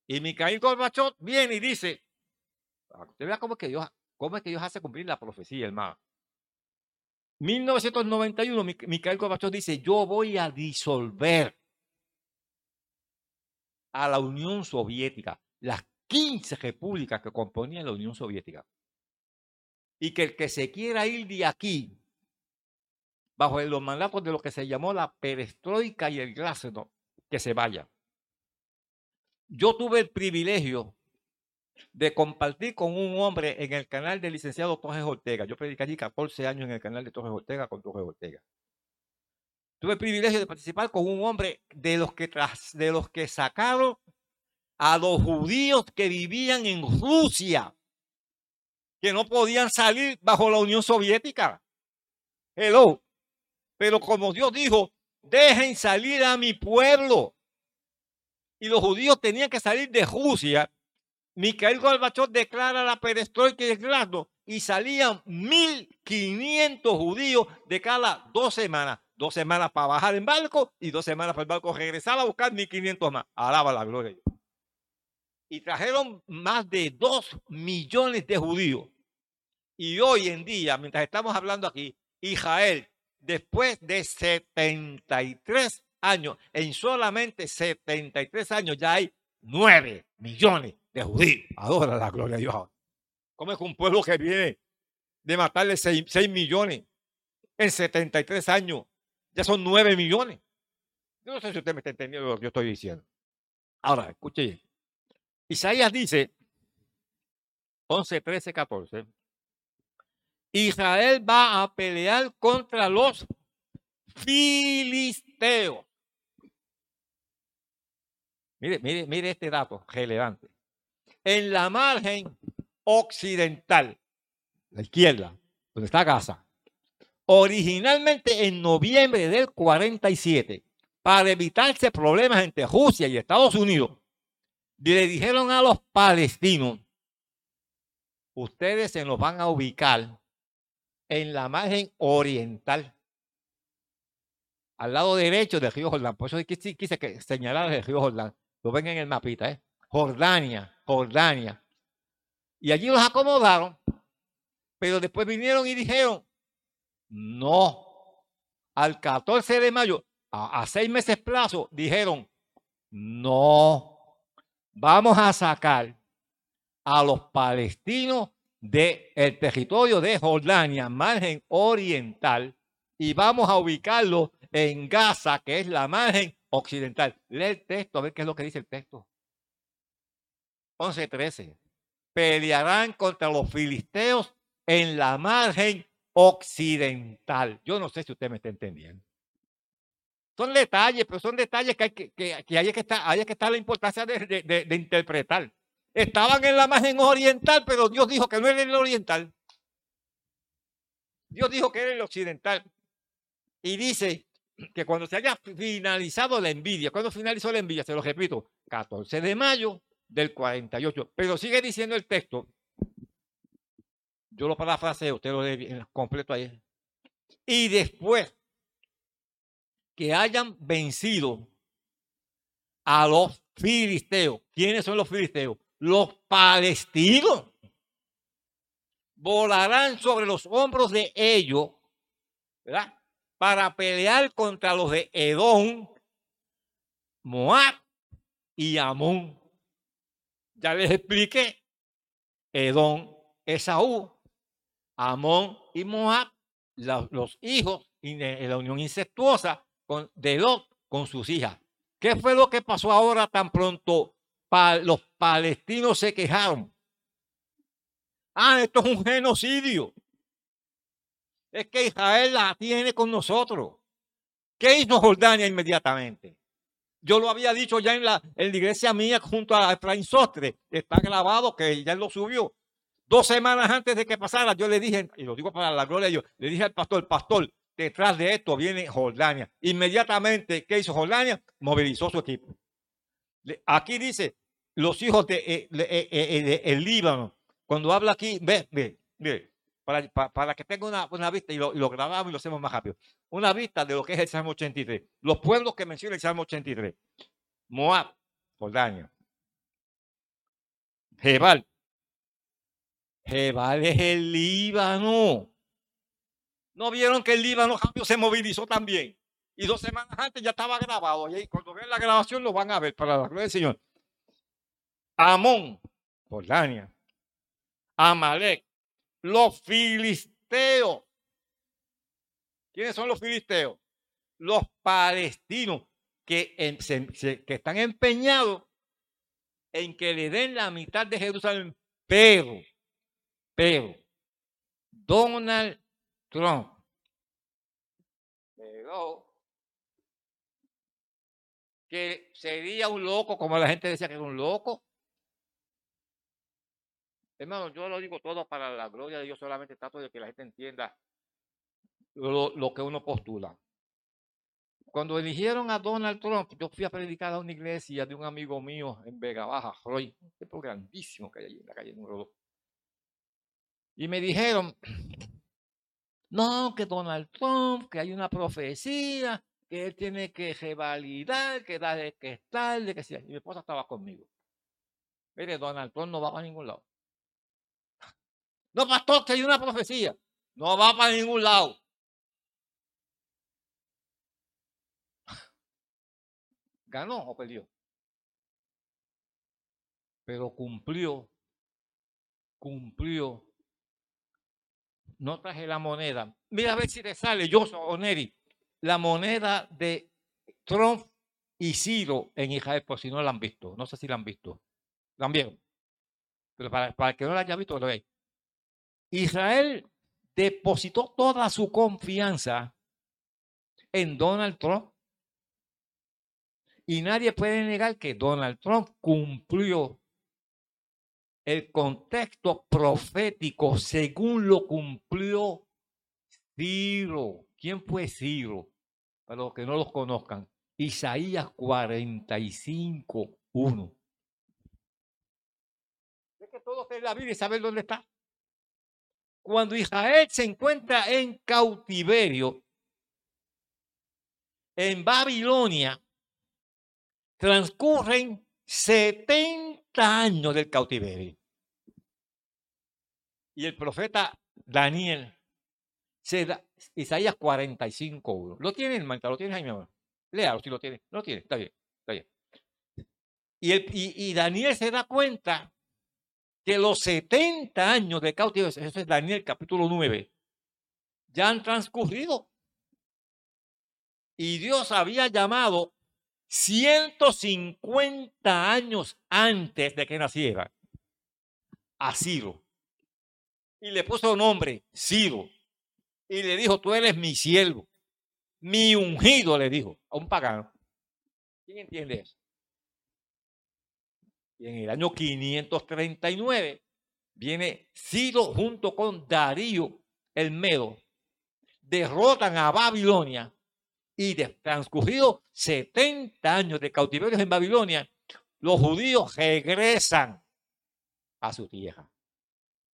Y Mikhail Gorbachev viene y dice, usted vea cómo es que Dios, cómo es que Dios hace cumplir la profecía, hermano. 1991, Mikhail Gorbachev dice, yo voy a disolver a la Unión Soviética, las 15 repúblicas que componían la Unión Soviética. Y que el que se quiera ir de aquí, bajo los mandatos de lo que se llamó la perestroika y el glasnost, que se vaya. Yo tuve el privilegio de compartir con un hombre en el canal del licenciado Torres Ortega. Yo prediqué allí 14 años en el canal de Torres Ortega con Torres Ortega. Tuve el privilegio de participar con un hombre de los que, tras, de los que sacaron a los judíos que vivían en Rusia, que no podían salir bajo la Unión Soviética. Hello. Pero como Dios dijo, dejen salir a mi pueblo. Y los judíos tenían que salir de Rusia Mikhail Gorbachev declara la perestroika y glasnost y salían 1.500 judíos de cada dos semanas. Dos semanas para bajar en barco y dos semanas para el barco regresar a buscar 1.500 más. Alaba la gloria. Y trajeron más de 2 millones de judíos. Y hoy en día, mientras estamos hablando aquí, Israel, después de 73 años, en solamente 73 años ya hay 9 millones de judíos. Adora la gloria de Dios. ¿Cómo es que un pueblo que viene de matarle 6, millones en 73 años ya son 9 millones? Yo no sé si usted me está entendiendo lo que yo estoy diciendo. Ahora, escuche. Isaías dice, 11, 13, 14. Israel va a pelear contra los filisteos. Mire, mire, mire este dato relevante en la margen occidental, la izquierda, donde está Gaza. Originalmente en noviembre del 47, para evitarse problemas entre Rusia y Estados Unidos, le dijeron a los palestinos, ustedes se nos van a ubicar en la margen oriental, al lado derecho del río Jordán. Por eso quise, señalar el río Jordán. Lo ven en el mapita, ¿eh? Jordania, Jordania. Y allí los acomodaron, pero después vinieron y dijeron, no, al 14 de mayo, a, seis meses plazo, dijeron, no, vamos a sacar a los palestinos del territorio de Jordania, margen oriental, y vamos a ubicarlos en Gaza, que es la margen occidental. Lee el texto, a ver qué es lo que dice el texto. 11:13. Pelearán contra los filisteos en la margen occidental. Yo no sé si usted me está entendiendo. Son detalles, pero son detalles que hay que, que, hay que estar, hay que estar la importancia de, de, interpretar. Estaban en la margen oriental, pero Dios dijo que no era el oriental. Dios dijo que era el occidental. Y dice que cuando se haya finalizado la envidia, cuando finalizó la envidia, se lo repito, 14 de mayo del 48. Pero sigue diciendo el texto. Yo lo parafraseo, usted lo lee completo ahí. Y después que hayan vencido a los filisteos. ¿Quiénes son los filisteos? Los palestinos. Volarán sobre los hombros de ellos, ¿verdad? Para pelear contra los de Edom, Moab y Amón. Ya les expliqué. Edom, Esaú, Amón y Moab, los, hijos en la unión incestuosa con, de Lot con sus hijas. ¿Qué fue lo que pasó ahora tan pronto? Los palestinos se quejaron. Ah, esto es un genocidio. Es que Israel la tiene con nosotros. ¿Qué hizo Jordania inmediatamente? Yo lo había dicho ya en la, iglesia mía junto a Efraín Sostre. Está grabado que ya lo subió. Dos semanas antes de que pasara, yo le dije, y lo digo para la gloria de Dios, le dije al pastor, pastor, detrás de esto viene Jordania. Inmediatamente, ¿qué hizo Jordania? Movilizó su equipo. Aquí dice, los hijos eh, eh, eh, de- el Líbano. Cuando habla aquí, ve, ve, ve, para, pa- para que tenga una, una vista y lo, grabamos y lo hacemos más rápido. Una vista de lo que es el Salmo 83. Los pueblos que menciona el Salmo 83. Moab, Jordania. Jebal. Jebal es el Líbano. ¿No vieron que el Líbano rápido se movilizó también? Y dos semanas antes ya estaba grabado. Y cuando vean la grabación lo van a ver para la gloria del Señor. Amón, Jordania. Amalek, los filisteos. ¿Quiénes son los filisteos? Los palestinos que, se- se- que están empeñados en que le den la mitad de Jerusalén, pero, pero, Donald Trump, pero, que sería un loco, como la gente decía que era un loco. Hermano, yo lo digo todo para la gloria de Dios, solamente trato de que la gente entienda lo, lo que uno postula. Cuando eligieron a Donald Trump, yo fui a predicar a una iglesia de un amigo mío en Vega Baja, Roy, un tipo grandísimo que hay allí en la calle número 2. Y me dijeron, <clears throat> no, que Donald Trump, que hay una profecía, que él tiene que revalidar, que darle que es tarde, que sea. Y mi esposa estaba conmigo. Mire, Donald Trump no va para ningún lado. No, pastor, que hay una profecía. No va para ningún lado. ¿Ganó o perdió? Pero cumplió, cumplió. No traje la moneda. Mira a ver si te sale, yo o Neri, la moneda de Trump y Ciro en Israel, por si no la han visto. No sé si la han visto. ¿La han visto? Pero para, para que no la haya visto, lo veis. Israel depositó toda su confianza en Donald Trump. Y nadie puede negar que Donald Trump cumplió el contexto profético según lo cumplió Ciro. ¿Quién fue Ciro? Para los que no los conozcan. Isaías 45, 1. Es que todos en la Biblia saben dónde está. Cuando Israel se encuentra en cautiverio, en Babilonia, transcurren 70 años del cautiverio. Y el profeta Daniel, se da, Isaías 45, 1. ¿Lo tiene, hermanita? ¿Lo tienes ahí, mi amor? Léalo si lo tiene. Lo tiene, está bien, está bien. Y, y Daniel se da cuenta que los 70 años de cautiverio, eso es Daniel capítulo 9, ya han transcurrido. Y Dios había llamado 150 años antes de que naciera a Ciro. Y le puso nombre, Ciro. Y le dijo, tú eres mi siervo, mi ungido, le dijo a un pagano. ¿Quién entiende eso? Y en el año 539 viene Ciro junto con Darío el Medo. Derrotan a Babilonia y de transcurrido 70 años de cautiverio en Babilonia, los judíos regresan a su tierra.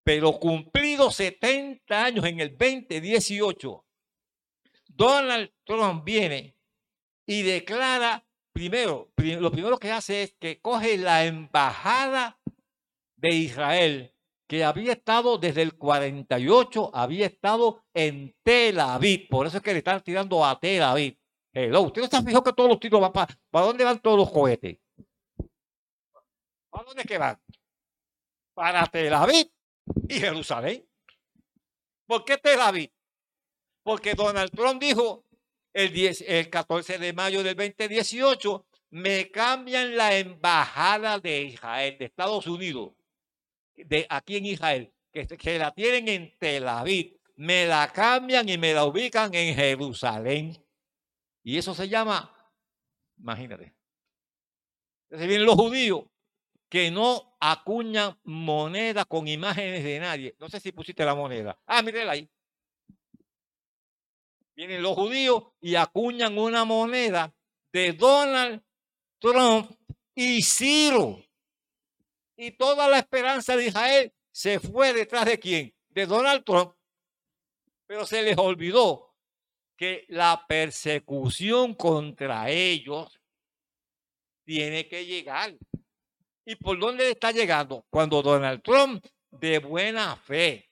Pero cumplidos 70 años en el 2018, Donald Trump viene y declara primero, lo primero que hace es que coge la embajada de Israel, que había estado desde el 48, había estado en Tel Aviv. Por eso es que le están tirando a Tel Aviv. Hello, ¿usted no está fijado que todos los tiros van para, para dónde van todos los cohetes? ¿Para dónde que van? Para Tel Aviv y Jerusalén. ¿Por qué Tel Aviv? Porque Donald Trump dijo el, 10, el 14 de mayo del 2018, me cambian la embajada de Israel, de Estados Unidos, de aquí en Israel, que, que la tienen en Tel Aviv, me la cambian y me la ubican en Jerusalén. Y eso se llama, imagínate. Entonces vienen los judíos que no acuñan moneda con imágenes de nadie. No sé si pusiste la moneda. Ah, mírela ahí. Vienen los judíos y acuñan una moneda de Donald Trump y Ciro. Y toda la esperanza de Israel se fue detrás de quién? De Donald Trump. Pero se les olvidó que la persecución contra ellos tiene que llegar. ¿Y por dónde está llegando? Cuando Donald Trump, de buena fe,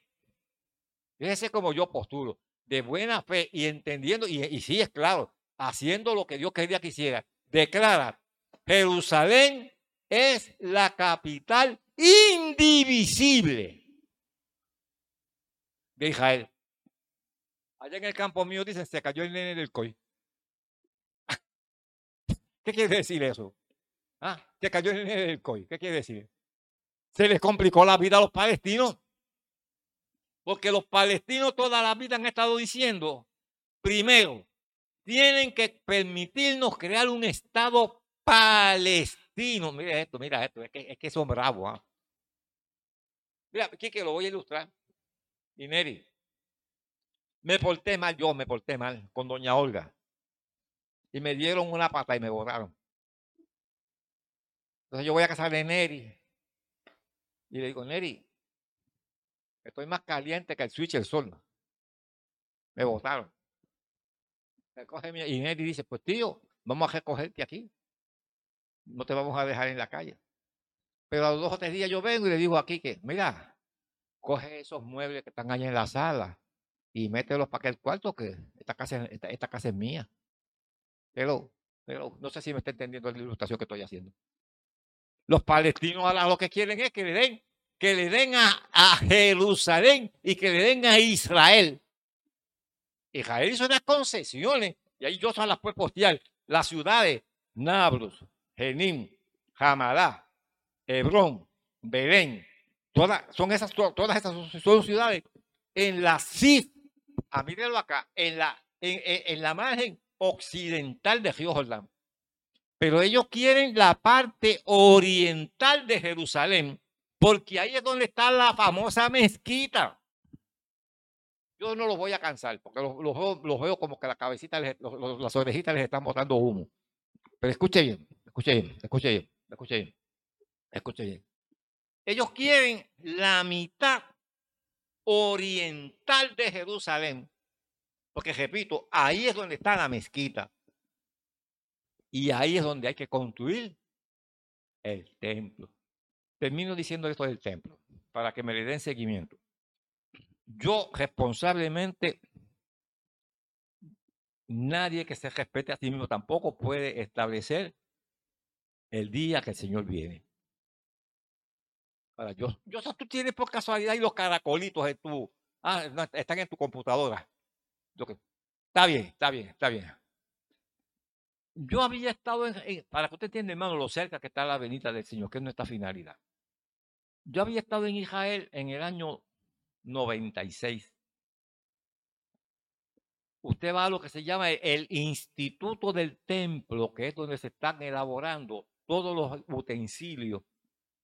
fíjese como yo posturo, de buena fe y entendiendo, y, y sí es claro, haciendo lo que Dios quería que hiciera, declara, Jerusalén es la capital indivisible de Israel. Allá en el campo mío dicen, se cayó el nene del COI. <laughs> ¿Qué quiere decir eso? Ah, se cayó el nene del COI. ¿Qué quiere decir? Se les complicó la vida a los palestinos. Porque los palestinos toda la vida han estado diciendo, primero, tienen que permitirnos crear un Estado palestino. Mira esto, mira esto, es que, es que son bravos. ¿ah? Mira, aquí que lo voy a ilustrar. Y Neri, me porté mal, yo me porté mal con doña Olga. Y me dieron una pata y me borraron. Entonces yo voy a casar de Neri. Y le digo, Neri, Estoy más caliente que el switch del sol. Me botaron. Me coge mi, y Neri dice, pues tío, vamos a recogerte aquí. No te vamos a dejar en la calle. Pero a los dos o tres días yo vengo y le digo aquí que, mira, coge esos muebles que están allá en la sala y mételos para aquel cuarto que esta casa, esta, esta casa es mía. Pero, pero no sé si me está entendiendo la ilustración que estoy haciendo. Los palestinos ahora lo que quieren es que le den que le den a, Jerusalén y que le den a Israel. Israel hizo unas concesiones y ahí yo las puedo postear. Las ciudades Nablus, Genim, Hamadá, Hebrón, Belén, todas son esas, todas esas son ciudades en la CIF, a mírenlo acá, en la, en, en la margen occidental de Río Jordán. Pero ellos quieren la parte oriental de Jerusalén porque ahí es donde está la famosa mezquita. Yo no los voy a cansar, porque los, veo, como que la cabecita, las orejitas les están botando humo. Pero escuche bien, escuche bien, escuche bien, escuche bien, escuche bien. Ellos quieren la mitad oriental de Jerusalén, porque repito, ahí es donde está la mezquita. Y ahí es donde hay que construir el templo. Termino diciendo esto del templo, para que me le den seguimiento. Yo responsablemente, nadie que se respete a sí mismo tampoco puede establecer el día que el Señor viene. Ahora, yo, yo tú tienes por casualidad y los caracolitos en tu, ah, están en tu computadora. está bien, está bien, está bien. Yo había estado, en, para que usted entienda, hermano, lo cerca que está la venida del Señor, que es nuestra finalidad. Yo había estado en Israel en el año 96. Usted va a lo que se llama el Instituto del Templo, que es donde se están elaborando todos los utensilios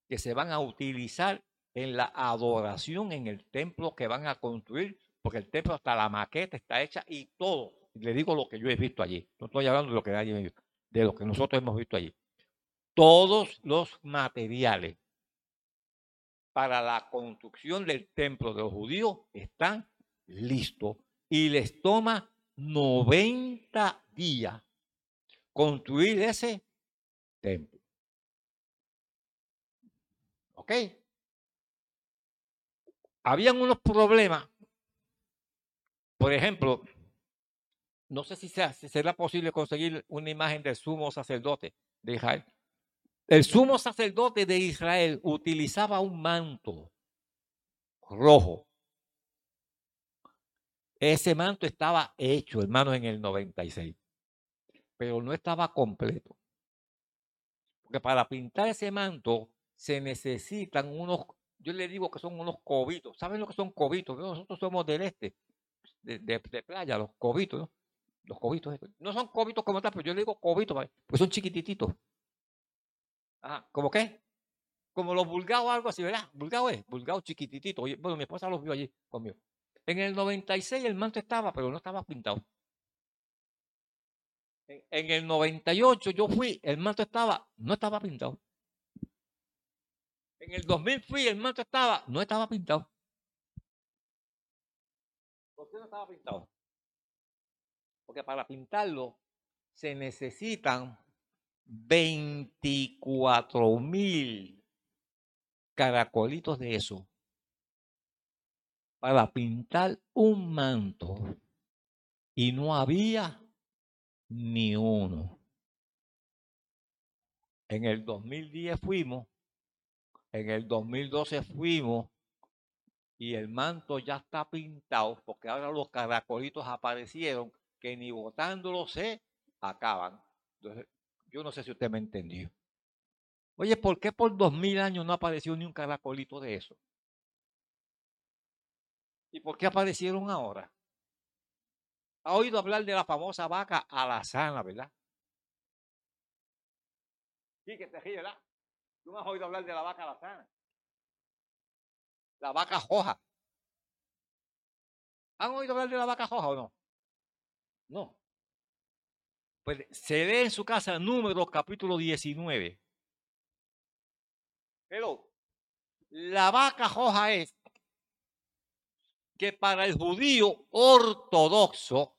que se van a utilizar en la adoración en el templo que van a construir, porque el templo hasta la maqueta está hecha y todo. Le digo lo que yo he visto allí. No estoy hablando de lo que nadie me visto, de lo que nosotros hemos visto allí. Todos los materiales para la construcción del templo de los judíos están listos y les toma 90 días construir ese templo. ¿Ok? Habían unos problemas. Por ejemplo, no sé si, será posible conseguir una imagen del sumo sacerdote de Israel. El sumo sacerdote de Israel utilizaba un manto rojo. Ese manto estaba hecho, hermano, en el 96, pero no estaba completo. Porque para pintar ese manto se necesitan unos, yo le digo que son unos cobitos. ¿Saben lo que son cobitos? Nosotros somos del este, de, playa, los cobitos, ¿no? Los cobitos. No son cobitos como tal, pero yo le digo cobitos, porque son chiquititos. Ajá, ¿cómo qué? Como los vulgados algo así, ¿verdad? Vulgado es, vulgado chiquititito. Bueno, mi esposa los vio allí conmigo. En el 96 el manto estaba, pero no estaba pintado. En, en el 98 yo fui, el manto estaba, no estaba pintado. En el 2000 fui, el manto estaba, no estaba pintado. ¿Por qué no estaba pintado? Porque para pintarlo se necesitan 24 mil caracolitos de eso para pintar un manto y no había ni uno. En el 2010 fuimos, en el 2012 fuimos y el manto ya está pintado porque ahora los caracolitos aparecieron que ni botándolo se acaban. Entonces, yo no sé si usted me entendió. Oye, ¿por qué por dos mil años no apareció ni un caracolito de eso? ¿Y por qué aparecieron ahora? Ha oído hablar de la famosa vaca alazana, ¿verdad? Sí, que te ríe, ¿verdad? Tú no has oído hablar de la vaca alazana. La vaca joja. ¿Han oído hablar de la vaca joja o no? No. Pues se lee en su casa número capítulo 19. Pero la vaca joja es que para el judío ortodoxo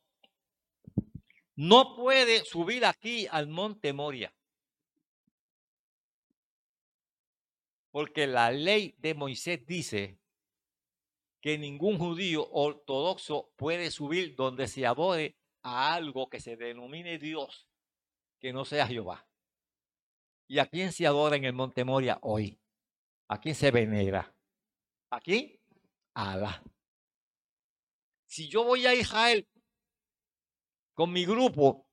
no puede subir aquí al monte Moria. Porque la ley de Moisés dice que ningún judío ortodoxo puede subir donde se adore a algo que se denomine Dios, que no sea Jehová. ¿Y a quién se adora en el monte Moria hoy? ¿A quién se venera? ¿A quién? A Alá. Si yo voy a Israel con mi grupo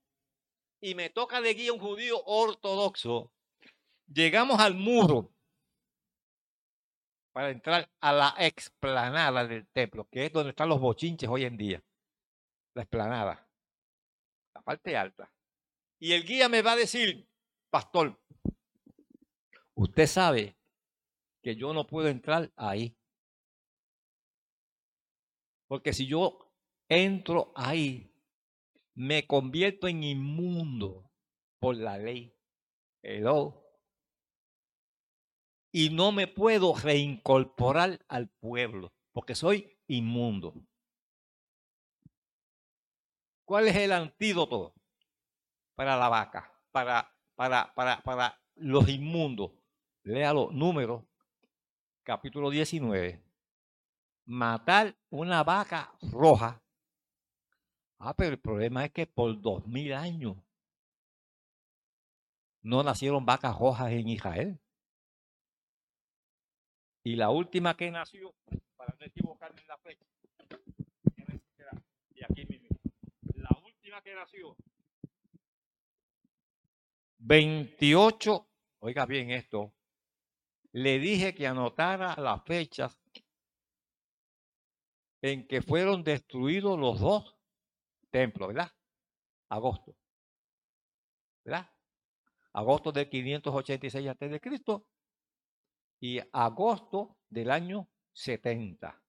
y me toca de guía un judío ortodoxo, llegamos al muro para entrar a la explanada del templo, que es donde están los bochinches hoy en día. La explanada, la parte alta. Y el guía me va a decir, pastor, usted sabe que yo no puedo entrar ahí. Porque si yo entro ahí, me convierto en inmundo por la ley. Hello. Y no me puedo reincorporar al pueblo porque soy inmundo. ¿Cuál es el antídoto para la vaca? Para, para, para, para los inmundos. Léalo, número, capítulo 19 matar una vaca roja. Ah, pero el problema es que por dos mil años no nacieron vacas rojas en Israel. Y la última que nació, para no equivocarme en la fecha, y aquí mismo, la última que nació, 28, oiga bien esto, le dije que anotara las fechas en que fueron destruidos los dos templos, ¿verdad? Agosto. ¿Verdad? Agosto del 586 a.C. y agosto del año 70.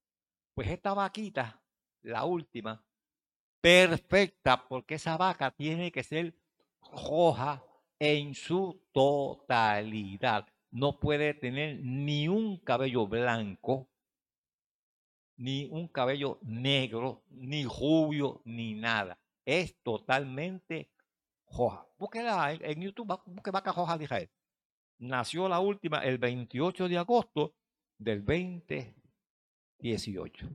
Pues esta vaquita, la última, perfecta, porque esa vaca tiene que ser roja en su totalidad. No puede tener ni un cabello blanco ni un cabello negro, ni rubio, ni nada. Es totalmente roja. Búsquela en, YouTube, busque vaca roja de Israel. Nació la última el 28 de agosto del 2018.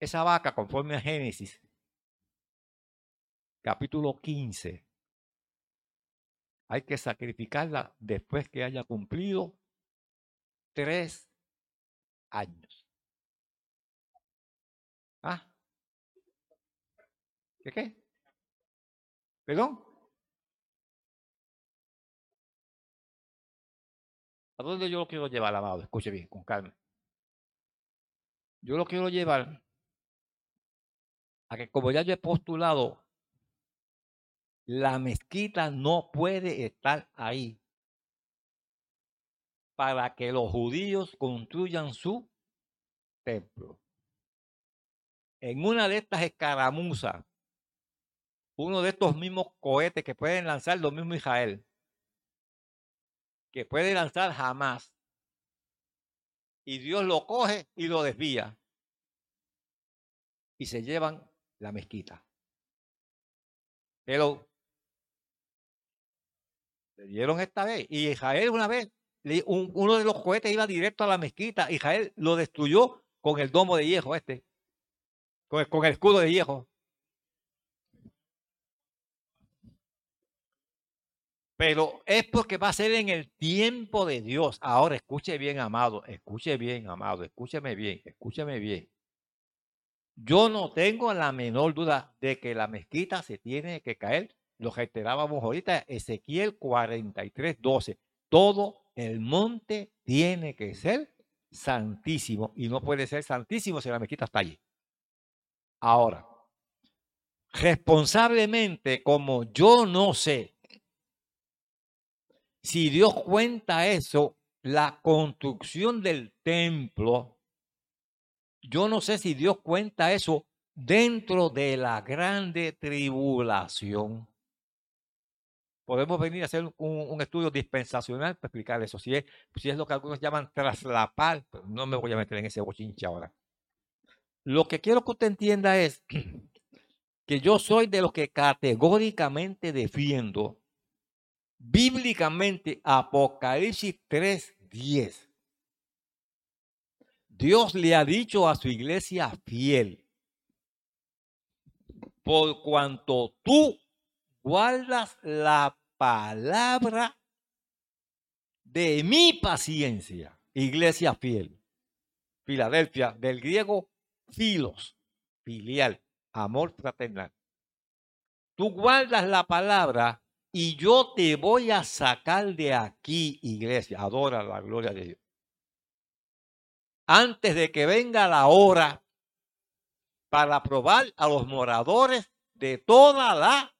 Esa vaca, conforme a Génesis, capítulo 15, hay que sacrificarla después que haya cumplido tres años. ¿Ah? ¿Qué qué? ¿Perdón? ¿A dónde yo lo quiero llevar, amado? Escuche bien, con calma. Yo lo quiero llevar a que como ya yo he postulado, la mezquita no puede estar ahí para que los judíos construyan su templo. en una de estas escaramuzas, uno de estos mismos cohetes que pueden lanzar los mismos Israel, que puede lanzar jamás, y Dios lo coge y lo desvía, y se llevan la mezquita. Pero le dieron esta vez, y Israel una vez, uno de los cohetes iba directo a la mezquita, Israel lo destruyó con el domo de hierro este, con el, escudo de hierro. Pero es porque va a ser en el tiempo de Dios. Ahora, escuche bien, amado, escuche bien, amado, escúcheme bien, escúcheme bien. Yo no tengo la menor duda de que la mezquita se tiene que caer. Lo reiterábamos ahorita, Ezequiel 43, 12. Todo el monte tiene que ser santísimo y no puede ser santísimo si la mezquita está allí. Ahora, responsablemente, como yo no sé si Dios cuenta eso, la construcción del templo, yo no sé si Dios cuenta eso dentro de la grande tribulación. Podemos venir a hacer un, estudio dispensacional para explicar eso. Si es, si es lo que algunos llaman traslapar, pero no me voy a meter en ese bochinche ahora. Lo que quiero que usted entienda es <clears throat> que yo soy de los que categóricamente defiendo bíblicamente Apocalipsis 3:10. Dios le ha dicho a su iglesia fiel, por cuanto tú guardas la palabra de mi paciencia, iglesia fiel. Filadelfia, del griego filos, filial, amor fraternal. Tú guardas la palabra y yo te voy a sacar de aquí, iglesia. Adora la gloria de Dios. Antes de que venga la hora para probar a los moradores de toda la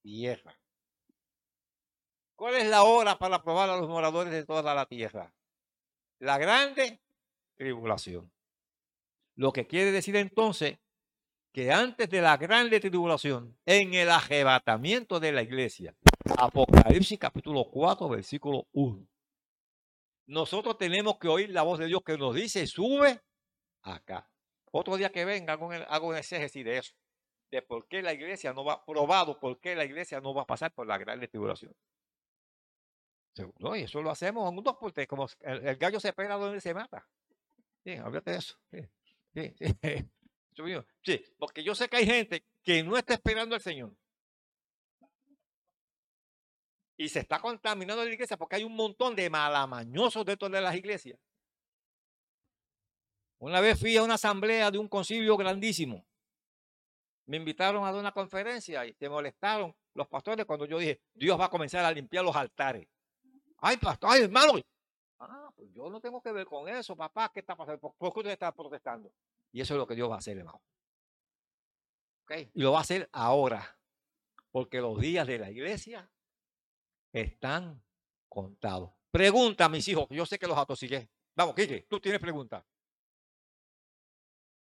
tierra. ¿Cuál es la hora para probar a los moradores de toda la tierra? La grande tribulación. Lo que quiere decir entonces que antes de la grande tribulación, en el arrebatamiento de la iglesia, Apocalipsis capítulo 4, versículo 1, nosotros tenemos que oír la voz de Dios que nos dice, sube acá. Otro día que venga hago, hago un exégesis de eso, de por qué la iglesia no va, probado por qué la iglesia no va a pasar por la grande tribulación. No, y eso lo hacemos en un dos por como el, gallo se pega donde se mata. Sí, olvídate de eso. Sí, sí, <laughs> Sí, porque yo sé que hay gente que no está esperando al Señor. Y se está contaminando la iglesia porque hay un montón de malamañosos dentro de las iglesias. Una vez fui a una asamblea de un concilio grandísimo. Me invitaron a dar una conferencia y se molestaron los pastores cuando yo dije, Dios va a comenzar a limpiar los altares. Ay, pastor, ay, hermano. Ah, pues yo no tengo que ver con eso, papá. ¿Qué está pasando? ¿Por qué usted está protestando? Y eso es lo que Dios va a hacer, hermano. ¿Okay? Y lo va a hacer ahora. Porque los días de la iglesia están contados. Pregunta, mis hijos, yo sé que los atosigué. Vamos, Kike, tú tienes pregunta.